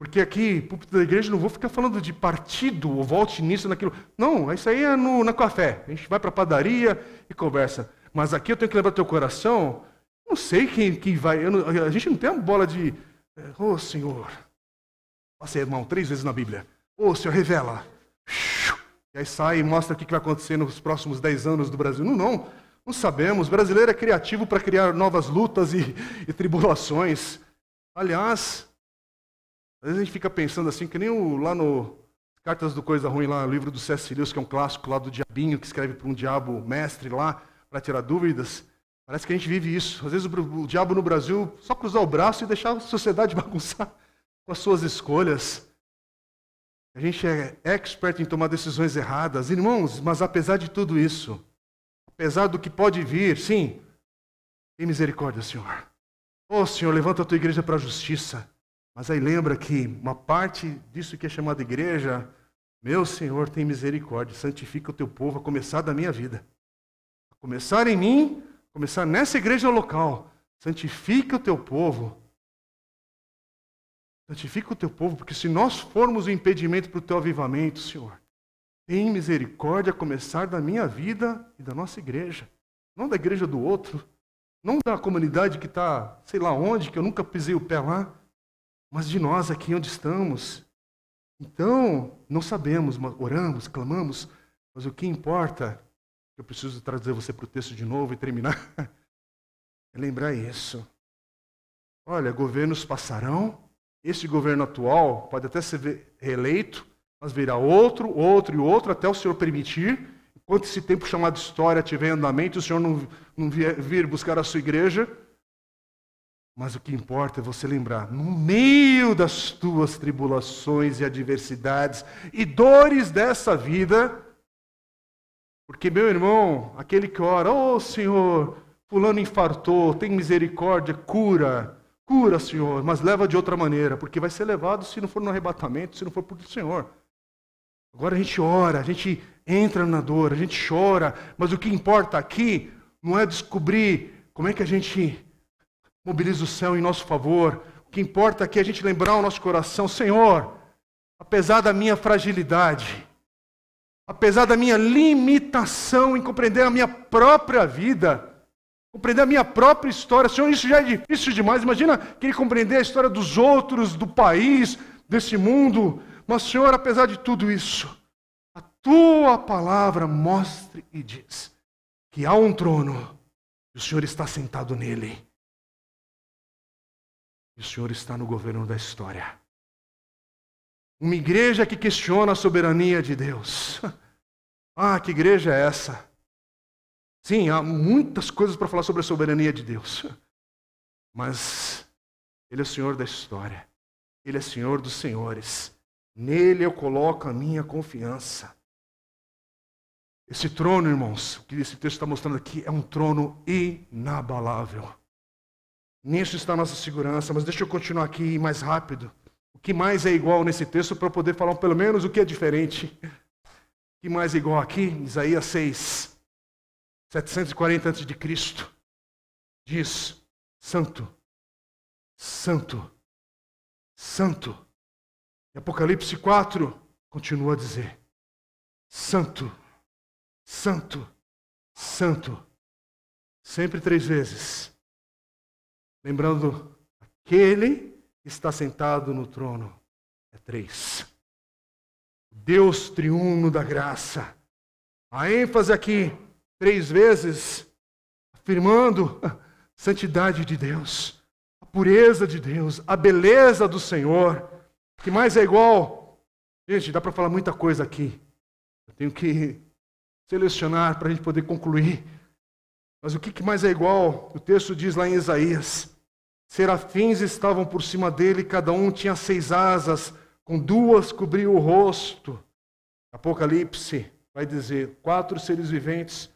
porque aqui, púlpito da igreja, não vou ficar falando de partido, ou volte nisso, naquilo. Não, isso aí é no, na café. A gente vai para a padaria e conversa. Mas aqui eu tenho que lembrar teu coração. Não sei quem, quem vai. Não, a gente não tem uma bola de. Ô oh, Senhor. Passei irmão três vezes na Bíblia. Ô oh, Senhor, revela. E aí sai e mostra o que vai acontecer nos próximos dez anos do Brasil. Não, não. Não sabemos. O brasileiro é criativo para criar novas lutas e, e tribulações. Aliás, às vezes a gente fica pensando assim, que nem o, lá no Cartas do Coisa Ruim, lá, livro do C.S. Lewis, que é um clássico lá do diabinho, que escreve para um diabo mestre lá, para tirar dúvidas. Parece que a gente vive isso. Às vezes o, o diabo no Brasil só cruzar o braço e deixar a sociedade bagunçar com as suas escolhas. A gente é expert em tomar decisões erradas. Irmãos, mas apesar de tudo isso, apesar do que pode vir, sim, tem misericórdia, Senhor. Oh, Senhor, levanta a tua igreja para a justiça. Mas aí lembra que uma parte disso que é chamada igreja, meu Senhor, tem misericórdia, santifica o teu povo, a começar da minha vida. A começar em mim, começar nessa igreja local. Santifica o teu povo, Santifica o teu povo, porque se nós formos o impedimento para o teu avivamento, Senhor, tem misericórdia a começar da minha vida e da nossa igreja, não da igreja do outro, não da comunidade que está, sei lá onde, que eu nunca pisei o pé lá, mas de nós aqui onde estamos. Então, não sabemos, oramos, clamamos, mas o que importa, eu preciso trazer você para o texto de novo e terminar, é lembrar isso. Olha, governos passarão, esse governo atual pode até ser reeleito, mas virá outro, outro e outro, até o Senhor permitir. Enquanto esse tempo chamado história tiver em andamento, o Senhor não, não vir buscar a sua igreja. Mas o que importa é você lembrar, no meio das tuas tribulações e adversidades e dores dessa vida, porque, meu irmão, aquele que ora, ô oh, Senhor, fulano infartou, tem misericórdia, cura. Cura, Senhor, mas leva de outra maneira, porque vai ser levado se não for no arrebatamento, se não for por o Senhor. Agora a gente ora, a gente entra na dor, a gente chora, mas o que importa aqui não é descobrir como é que a gente mobiliza o céu em nosso favor. O que importa aqui é a gente lembrar o nosso coração, Senhor, apesar da minha fragilidade, apesar da minha limitação em compreender a minha própria vida, compreender a minha própria história. Senhor, isso já é difícil demais. Imagina querer compreender a história dos outros, do país, desse mundo. Mas, Senhor, apesar de tudo isso, a tua palavra mostra e diz que há um trono e o Senhor está sentado nele. E o Senhor está no governo da história. Uma igreja que questiona a soberania de Deus. Ah, que igreja é essa? Sim, há muitas coisas para falar sobre a soberania de Deus. Mas Ele é o Senhor da história. Ele é Senhor dos senhores. Nele eu coloco a minha confiança. Esse trono, irmãos, que esse texto está mostrando aqui, é um trono inabalável. Nisso está a nossa segurança, mas deixa eu continuar aqui mais rápido. O que mais é igual nesse texto para poder falar pelo menos o que é diferente? O que mais é igual aqui? Isaías 6, 740 a.C. Diz: Santo, Santo, Santo. E Apocalipse 4 continua a dizer: Santo, Santo, Santo. Sempre três vezes. Lembrando, aquele que está sentado no trono é três. Deus triuno da graça. A ênfase aqui, três vezes, afirmando a santidade de Deus, a pureza de Deus, a beleza do Senhor. Que mais é igual? Gente, dá para falar muita coisa aqui. Eu tenho que selecionar para a gente poder concluir. Mas o que mais é igual? O texto diz lá em Isaías: serafins estavam por cima dele, cada um tinha seis asas, com duas cobriu o rosto. Apocalipse vai dizer: quatro seres viventes,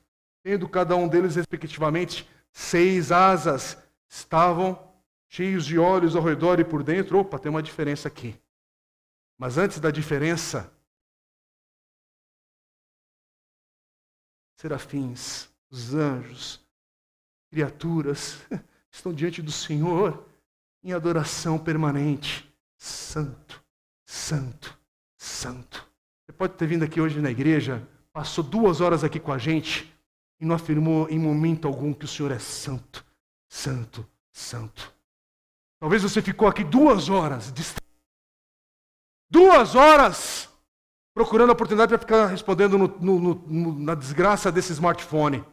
tendo cada um deles, respectivamente, seis asas, estavam cheios de olhos ao redor e por dentro. Opa, tem uma diferença aqui. Mas antes da diferença, serafins, os anjos, criaturas, estão diante do Senhor em adoração permanente. Santo, santo, santo. Você pode ter vindo aqui hoje na igreja, passou duas horas aqui com a gente não afirmou em momento algum que o Senhor é santo, santo, santo. Talvez você ficou aqui duas horas, duas horas procurando a oportunidade para ficar respondendo no, no, no, na desgraça desse smartphone.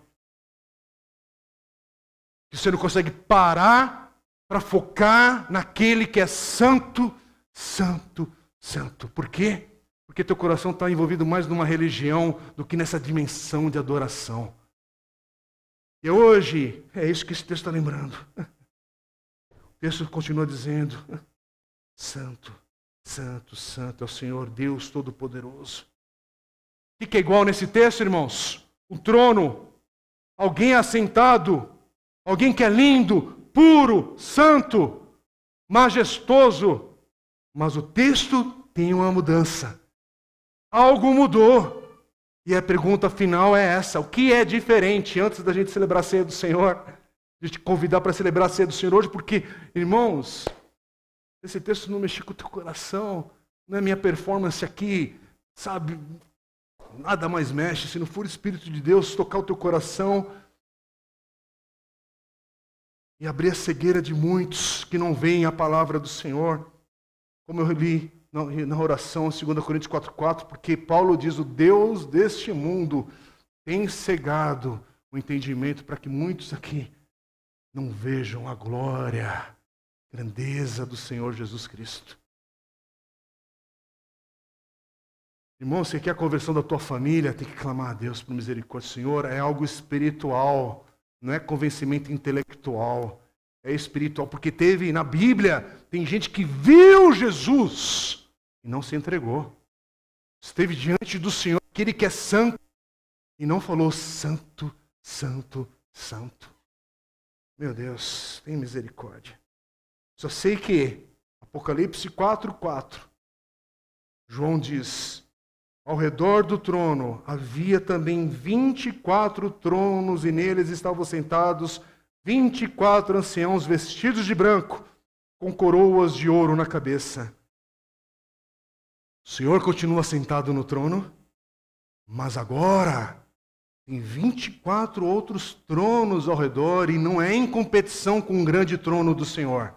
Que você não consegue parar para focar naquele que é santo, santo, santo. Por quê? Porque teu coração está envolvido mais numa religião do que nessa dimensão de adoração. E hoje, é isso que esse texto está lembrando. O texto continua dizendo: Santo, Santo, Santo é o Senhor Deus Todo-Poderoso. O que é igual nesse texto, irmãos? O trono, alguém assentado, alguém que é lindo, puro, santo, majestoso. Mas o texto tem uma mudança. Algo mudou. E a pergunta final é essa: o que é diferente antes da gente celebrar a ceia do Senhor? De te convidar para celebrar a ceia do Senhor hoje, porque, irmãos, esse texto não mexeu com o teu coração, não é minha performance aqui, sabe? Nada mais mexe. Se não for o Espírito de Deus tocar o teu coração e abrir a cegueira de muitos que não veem a palavra do Senhor, como eu li na oração 2 Coríntios 4,4, porque Paulo diz: o Deus deste mundo tem cegado o entendimento para que muitos aqui não vejam a glória grandeza do Senhor Jesus Cristo. Irmão, você quer a conversão da tua família, tem que clamar a Deus por misericórdia. Senhor, é algo espiritual, não é convencimento intelectual, é espiritual. Porque teve na Bíblia, tem gente que viu Jesus e não se entregou. Esteve diante do Senhor, aquele que é santo, e não falou santo, santo, santo. Meu Deus, tem misericórdia. Só sei que, Apocalipse 4, 4, João diz: ao redor do trono havia também 24 tronos, e neles estavam sentados 24 anciãos vestidos de branco, com coroas de ouro na cabeça. O Senhor continua sentado no trono, mas agora tem 24 outros tronos ao redor e não é em competição com o grande trono do Senhor.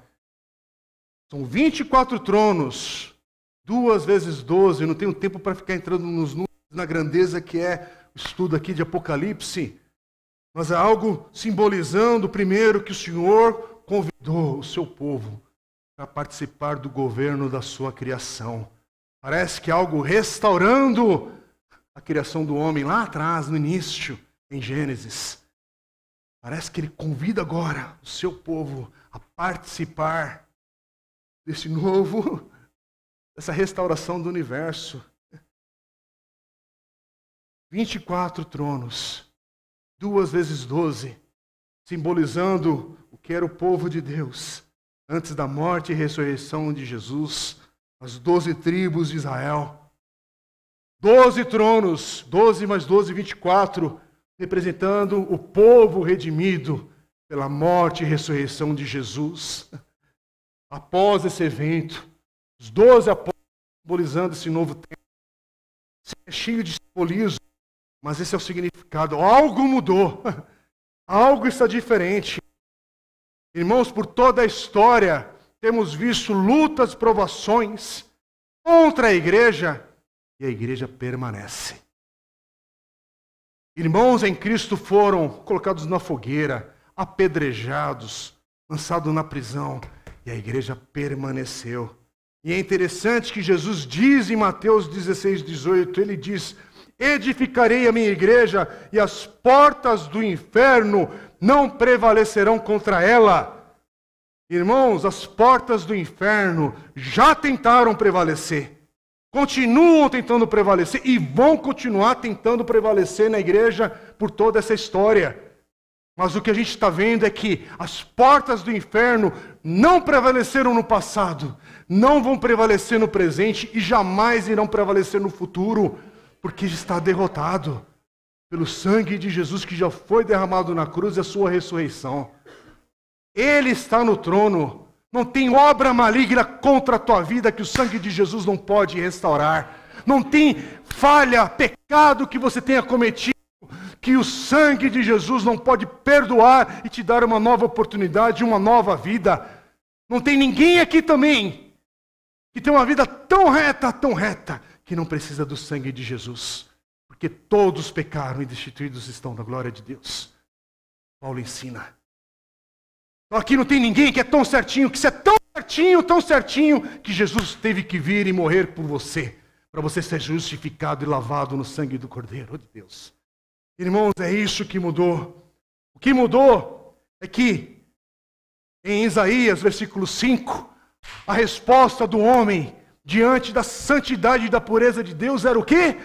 São 24 tronos, duas vezes 12. Não tenho tempo para ficar entrando nos números na grandeza que é o estudo aqui de Apocalipse. Mas é algo simbolizando, primeiro, que o Senhor convidou o seu povo para participar do governo da sua criação. Parece que algo restaurando a criação do homem lá atrás, no início, em Gênesis. Parece que ele convida agora o seu povo a participar desse novo, dessa restauração do universo. 24 tronos, duas vezes doze, simbolizando o que era o povo de Deus antes da morte e ressurreição de Jesus as doze tribos de Israel. Doze tronos, doze mais doze, vinte e quatro, representando o povo redimido pela morte e ressurreição de Jesus. Após esse evento, os doze apóstolos simbolizando esse novo tempo, é cheio de simbolismo, mas esse é o significado. Algo mudou, algo está diferente. Irmãos, por toda a história, temos visto lutas, provações contra a igreja e a igreja permanece. Irmãos em Cristo foram colocados na fogueira, apedrejados, lançados na prisão e a igreja permaneceu. E é interessante que Jesus diz em Mateus 16, 18: Ele diz: Edificarei a minha igreja e as portas do inferno não prevalecerão contra ela. Irmãos, as portas do inferno já tentaram prevalecer, continuam tentando prevalecer e vão continuar tentando prevalecer na igreja por toda essa história. Mas o que a gente está vendo é que as portas do inferno não prevaleceram no passado, não vão prevalecer no presente e jamais irão prevalecer no futuro, porque está derrotado pelo sangue de Jesus que já foi derramado na cruz e a sua ressurreição. Ele está no trono. Não tem obra maligna contra a tua vida que o sangue de Jesus não pode restaurar. Não tem falha, pecado que você tenha cometido que o sangue de Jesus não pode perdoar e te dar uma nova oportunidade, uma nova vida. Não tem ninguém aqui também que tem uma vida tão reta, tão reta, que não precisa do sangue de Jesus. Porque todos pecaram e destituídos estão da glória de Deus. Paulo ensina. Aqui não tem ninguém que é tão certinho, que você é tão certinho, tão certinho, que Jesus teve que vir e morrer por você, para você ser justificado e lavado no sangue do Cordeiro de Deus. Irmãos, é isso que mudou. O que mudou é que, em Isaías, versículo 5, a resposta do homem diante da santidade e da pureza de Deus era o quê?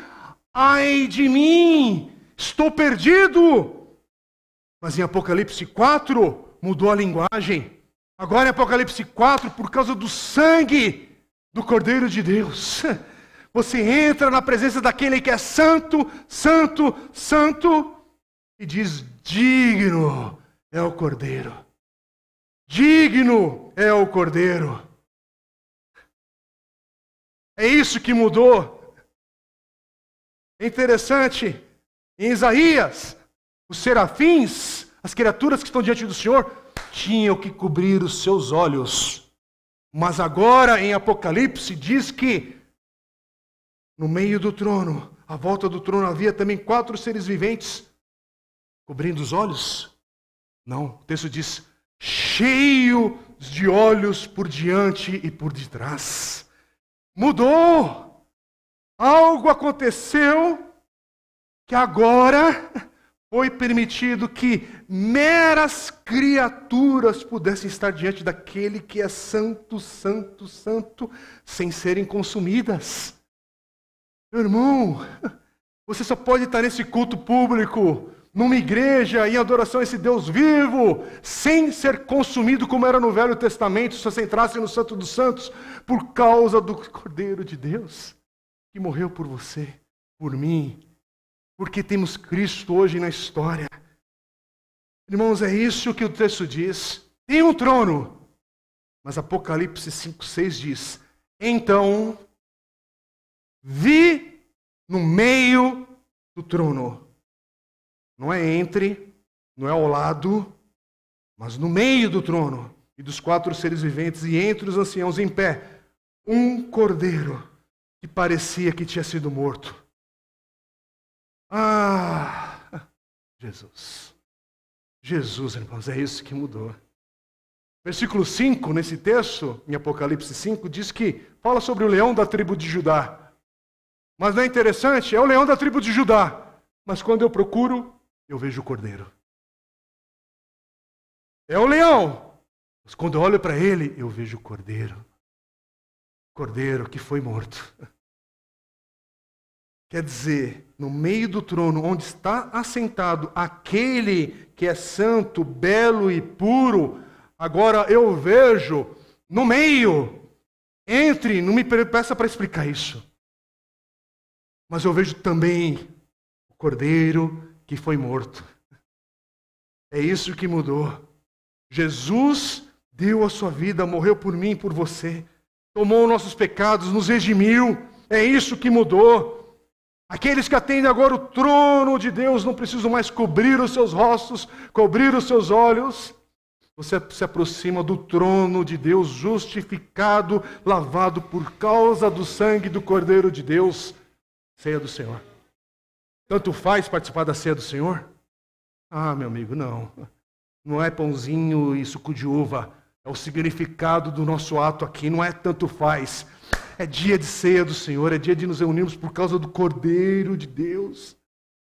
Ai de mim, estou perdido. Mas em Apocalipse 4, mudou a linguagem. Agora em Apocalipse 4, por causa do sangue do Cordeiro de Deus, você entra na presença daquele que é santo, santo, santo, e diz: digno é o Cordeiro. Digno é o Cordeiro. É isso que mudou. É interessante, em Isaías, os serafins as criaturas que estão diante do Senhor tinham que cobrir os seus olhos. Mas agora em Apocalipse diz que no meio do trono, à volta do trono, havia também quatro seres viventes cobrindo os olhos. Não, o texto diz: cheio de olhos por diante e por detrás. Mudou. Algo aconteceu que agora foi permitido que meras criaturas pudessem estar diante daquele que é santo, santo, santo, sem serem consumidas. Meu irmão, você só pode estar nesse culto público, numa igreja, em adoração a esse Deus vivo, sem ser consumido como era no Velho Testamento, se você entrasse no Santo dos Santos, por causa do Cordeiro de Deus, que morreu por você, por mim, porque temos Cristo hoje na história. Irmãos, é isso que o texto diz. Tem um trono. Mas Apocalipse 5,6 diz: Então vi no meio do trono Não é entre, não é ao lado, mas no meio do trono e dos quatro seres viventes e entre os anciãos em pé, um cordeiro que parecia que tinha sido morto. Ah, Jesus. Jesus, irmãos, é isso que mudou. Versículo 5, nesse texto, em Apocalipse 5, diz que fala sobre o leão da tribo de Judá. Mas não é interessante? É o leão da tribo de Judá. Mas quando eu procuro, eu vejo o cordeiro. É o leão. Mas quando eu olho para ele, eu vejo o cordeiro. Cordeiro que foi morto. Quer dizer, no meio do trono, onde está assentado aquele que é santo, belo e puro, agora eu vejo no meio. Entre, não me peça para explicar isso. Mas eu vejo também o cordeiro que foi morto. É isso que mudou. Jesus deu a sua vida, morreu por mim e por você, tomou nossos pecados, nos redimiu. É isso que mudou. Aqueles que atendem agora o trono de Deus não precisam mais cobrir os seus rostos, cobrir os seus olhos. Você se aproxima do trono de Deus, justificado, lavado por causa do sangue do Cordeiro de Deus. Ceia do Senhor. Tanto faz participar da ceia do Senhor? Ah, meu amigo, não. Não é pãozinho e suco de uva. É o significado do nosso ato aqui. Não é tanto faz. É dia de ceia do Senhor, é dia de nos reunirmos por causa do Cordeiro de Deus.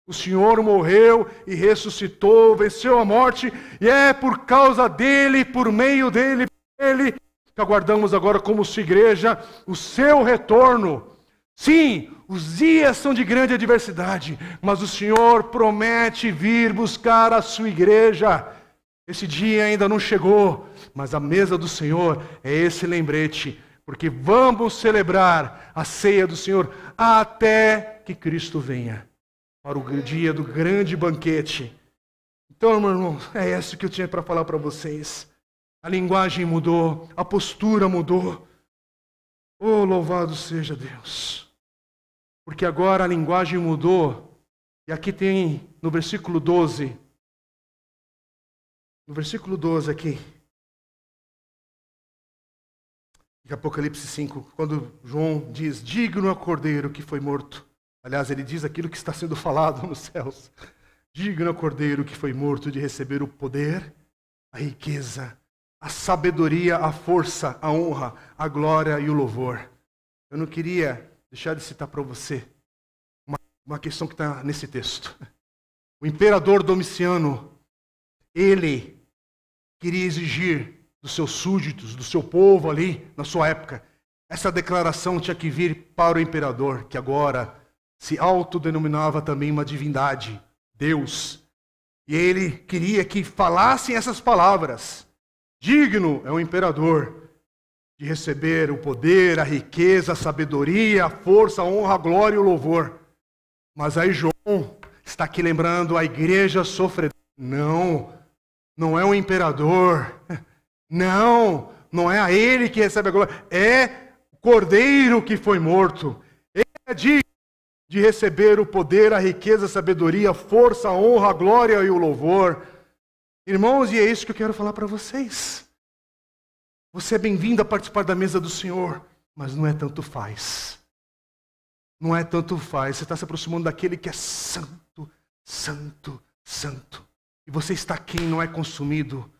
O Senhor morreu e ressuscitou, venceu a morte, e é por causa dele, por meio dele, por ele, que aguardamos agora, como sua igreja, o seu retorno. Sim, os dias são de grande adversidade, mas o Senhor promete vir buscar a sua igreja. Esse dia ainda não chegou, mas a mesa do Senhor é esse lembrete porque vamos celebrar a ceia do Senhor até que Cristo venha para o dia do grande banquete. Então, meu irmão, é isso que eu tinha para falar para vocês. A linguagem mudou, a postura mudou. Oh, louvado seja Deus. Porque agora a linguagem mudou. E aqui tem no versículo 12. No versículo 12 aqui. Em Apocalipse 5, quando João diz: Digno é o cordeiro que foi morto. Aliás, ele diz aquilo que está sendo falado nos céus. Digno é o cordeiro que foi morto de receber o poder, a riqueza, a sabedoria, a força, a honra, a glória e o louvor. Eu não queria deixar de citar para você uma, uma questão que está nesse texto. O imperador Domiciano, ele queria exigir dos seus súditos, do seu povo ali na sua época. Essa declaração tinha que vir para o imperador, que agora se autodenominava também uma divindade, Deus. E ele queria que falassem essas palavras. Digno é o imperador de receber o poder, a riqueza, a sabedoria, a força, a honra, a glória e o louvor. Mas aí João está aqui lembrando a igreja sofredora. Não, não é o imperador. Não, não é a ele que recebe a glória, é o cordeiro que foi morto. Ele é digno de receber o poder, a riqueza, a sabedoria, a força, a honra, a glória e o louvor. Irmãos, e é isso que eu quero falar para vocês. Você é bem-vindo a participar da mesa do Senhor, mas não é tanto faz. Não é tanto faz. Você está se aproximando daquele que é santo, santo, santo. E você está e não é consumido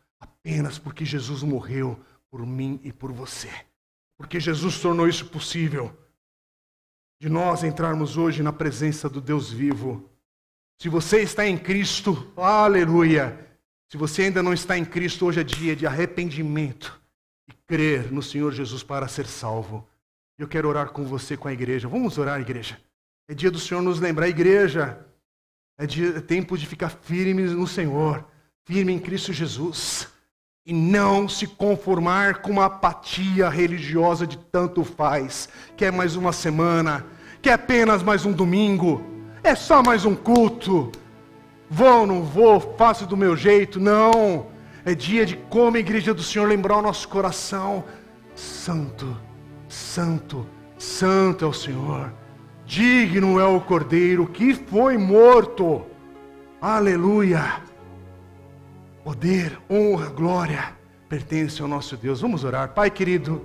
apenas porque Jesus morreu por mim e por você. Porque Jesus tornou isso possível. De nós entrarmos hoje na presença do Deus vivo. Se você está em Cristo, aleluia. Se você ainda não está em Cristo, hoje é dia de arrependimento e crer no Senhor Jesus para ser salvo. Eu quero orar com você, com a igreja. Vamos orar, igreja. É dia do Senhor nos lembrar, igreja. É, dia, é tempo de ficar firmes no Senhor, firme em Cristo Jesus e não se conformar com uma apatia religiosa de tanto faz. Quer mais uma semana, quer apenas mais um domingo, é só mais um culto. Vou ou não vou, faço do meu jeito. Não. É dia de, como igreja do Senhor, lembrar o nosso coração: Santo, Santo, Santo é o Senhor. Digno é o Cordeiro que foi morto Aleluia. Poder, honra, glória pertence ao nosso Deus. Vamos orar. Pai querido,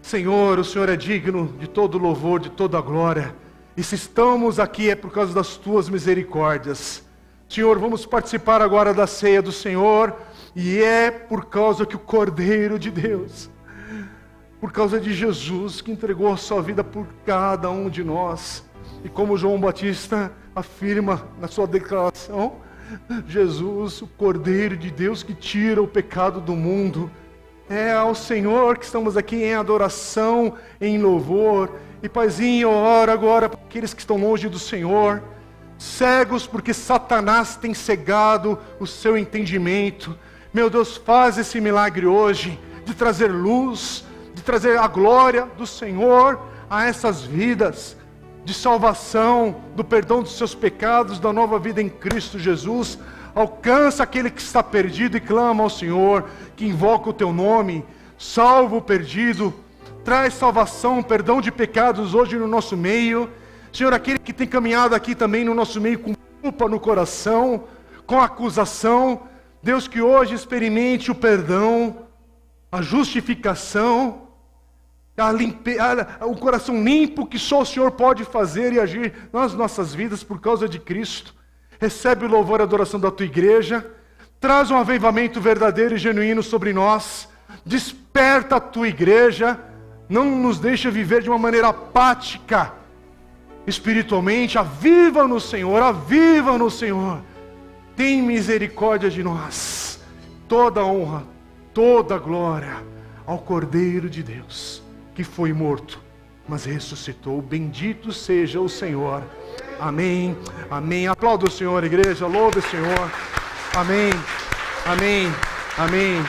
Senhor, o Senhor é digno de todo louvor, de toda glória. E se estamos aqui é por causa das tuas misericórdias. Senhor, vamos participar agora da ceia do Senhor, e é por causa que o Cordeiro de Deus, por causa de Jesus que entregou a sua vida por cada um de nós. E como João Batista afirma na sua declaração, Jesus, o Cordeiro de Deus que tira o pecado do mundo. É ao Senhor que estamos aqui em adoração, em louvor. E Paizinho, eu oro agora para aqueles que estão longe do Senhor, cegos porque Satanás tem cegado o seu entendimento. Meu Deus, faz esse milagre hoje de trazer luz, de trazer a glória do Senhor a essas vidas de salvação, do perdão dos seus pecados, da nova vida em Cristo Jesus. Alcança aquele que está perdido e clama ao Senhor, que invoca o teu nome, salva o perdido, traz salvação, perdão de pecados hoje no nosso meio. Senhor, aquele que tem caminhado aqui também no nosse meio com culpa no coração, com acusação, Deus que hoje experimente o perdão, a justificação, a limpe, a, o coração limpo que só o Senhor pode fazer e agir nas nossas vidas por causa de Cristo. Recebe o louvor e adoração da tua igreja, traz um avivamento verdadeiro e genuíno sobre nós, desperta a tua igreja, não nos deixa viver de uma maneira apática espiritualmente, aviva no Senhor, aviva no Senhor. Tem misericórdia de nós. Toda honra, toda glória ao Cordeiro de Deus que foi morto, mas ressuscitou. Bendito seja o Senhor. Amém. Amém. Aplauda o Senhor, igreja. Louve o Senhor. Amém. Amém. Amém.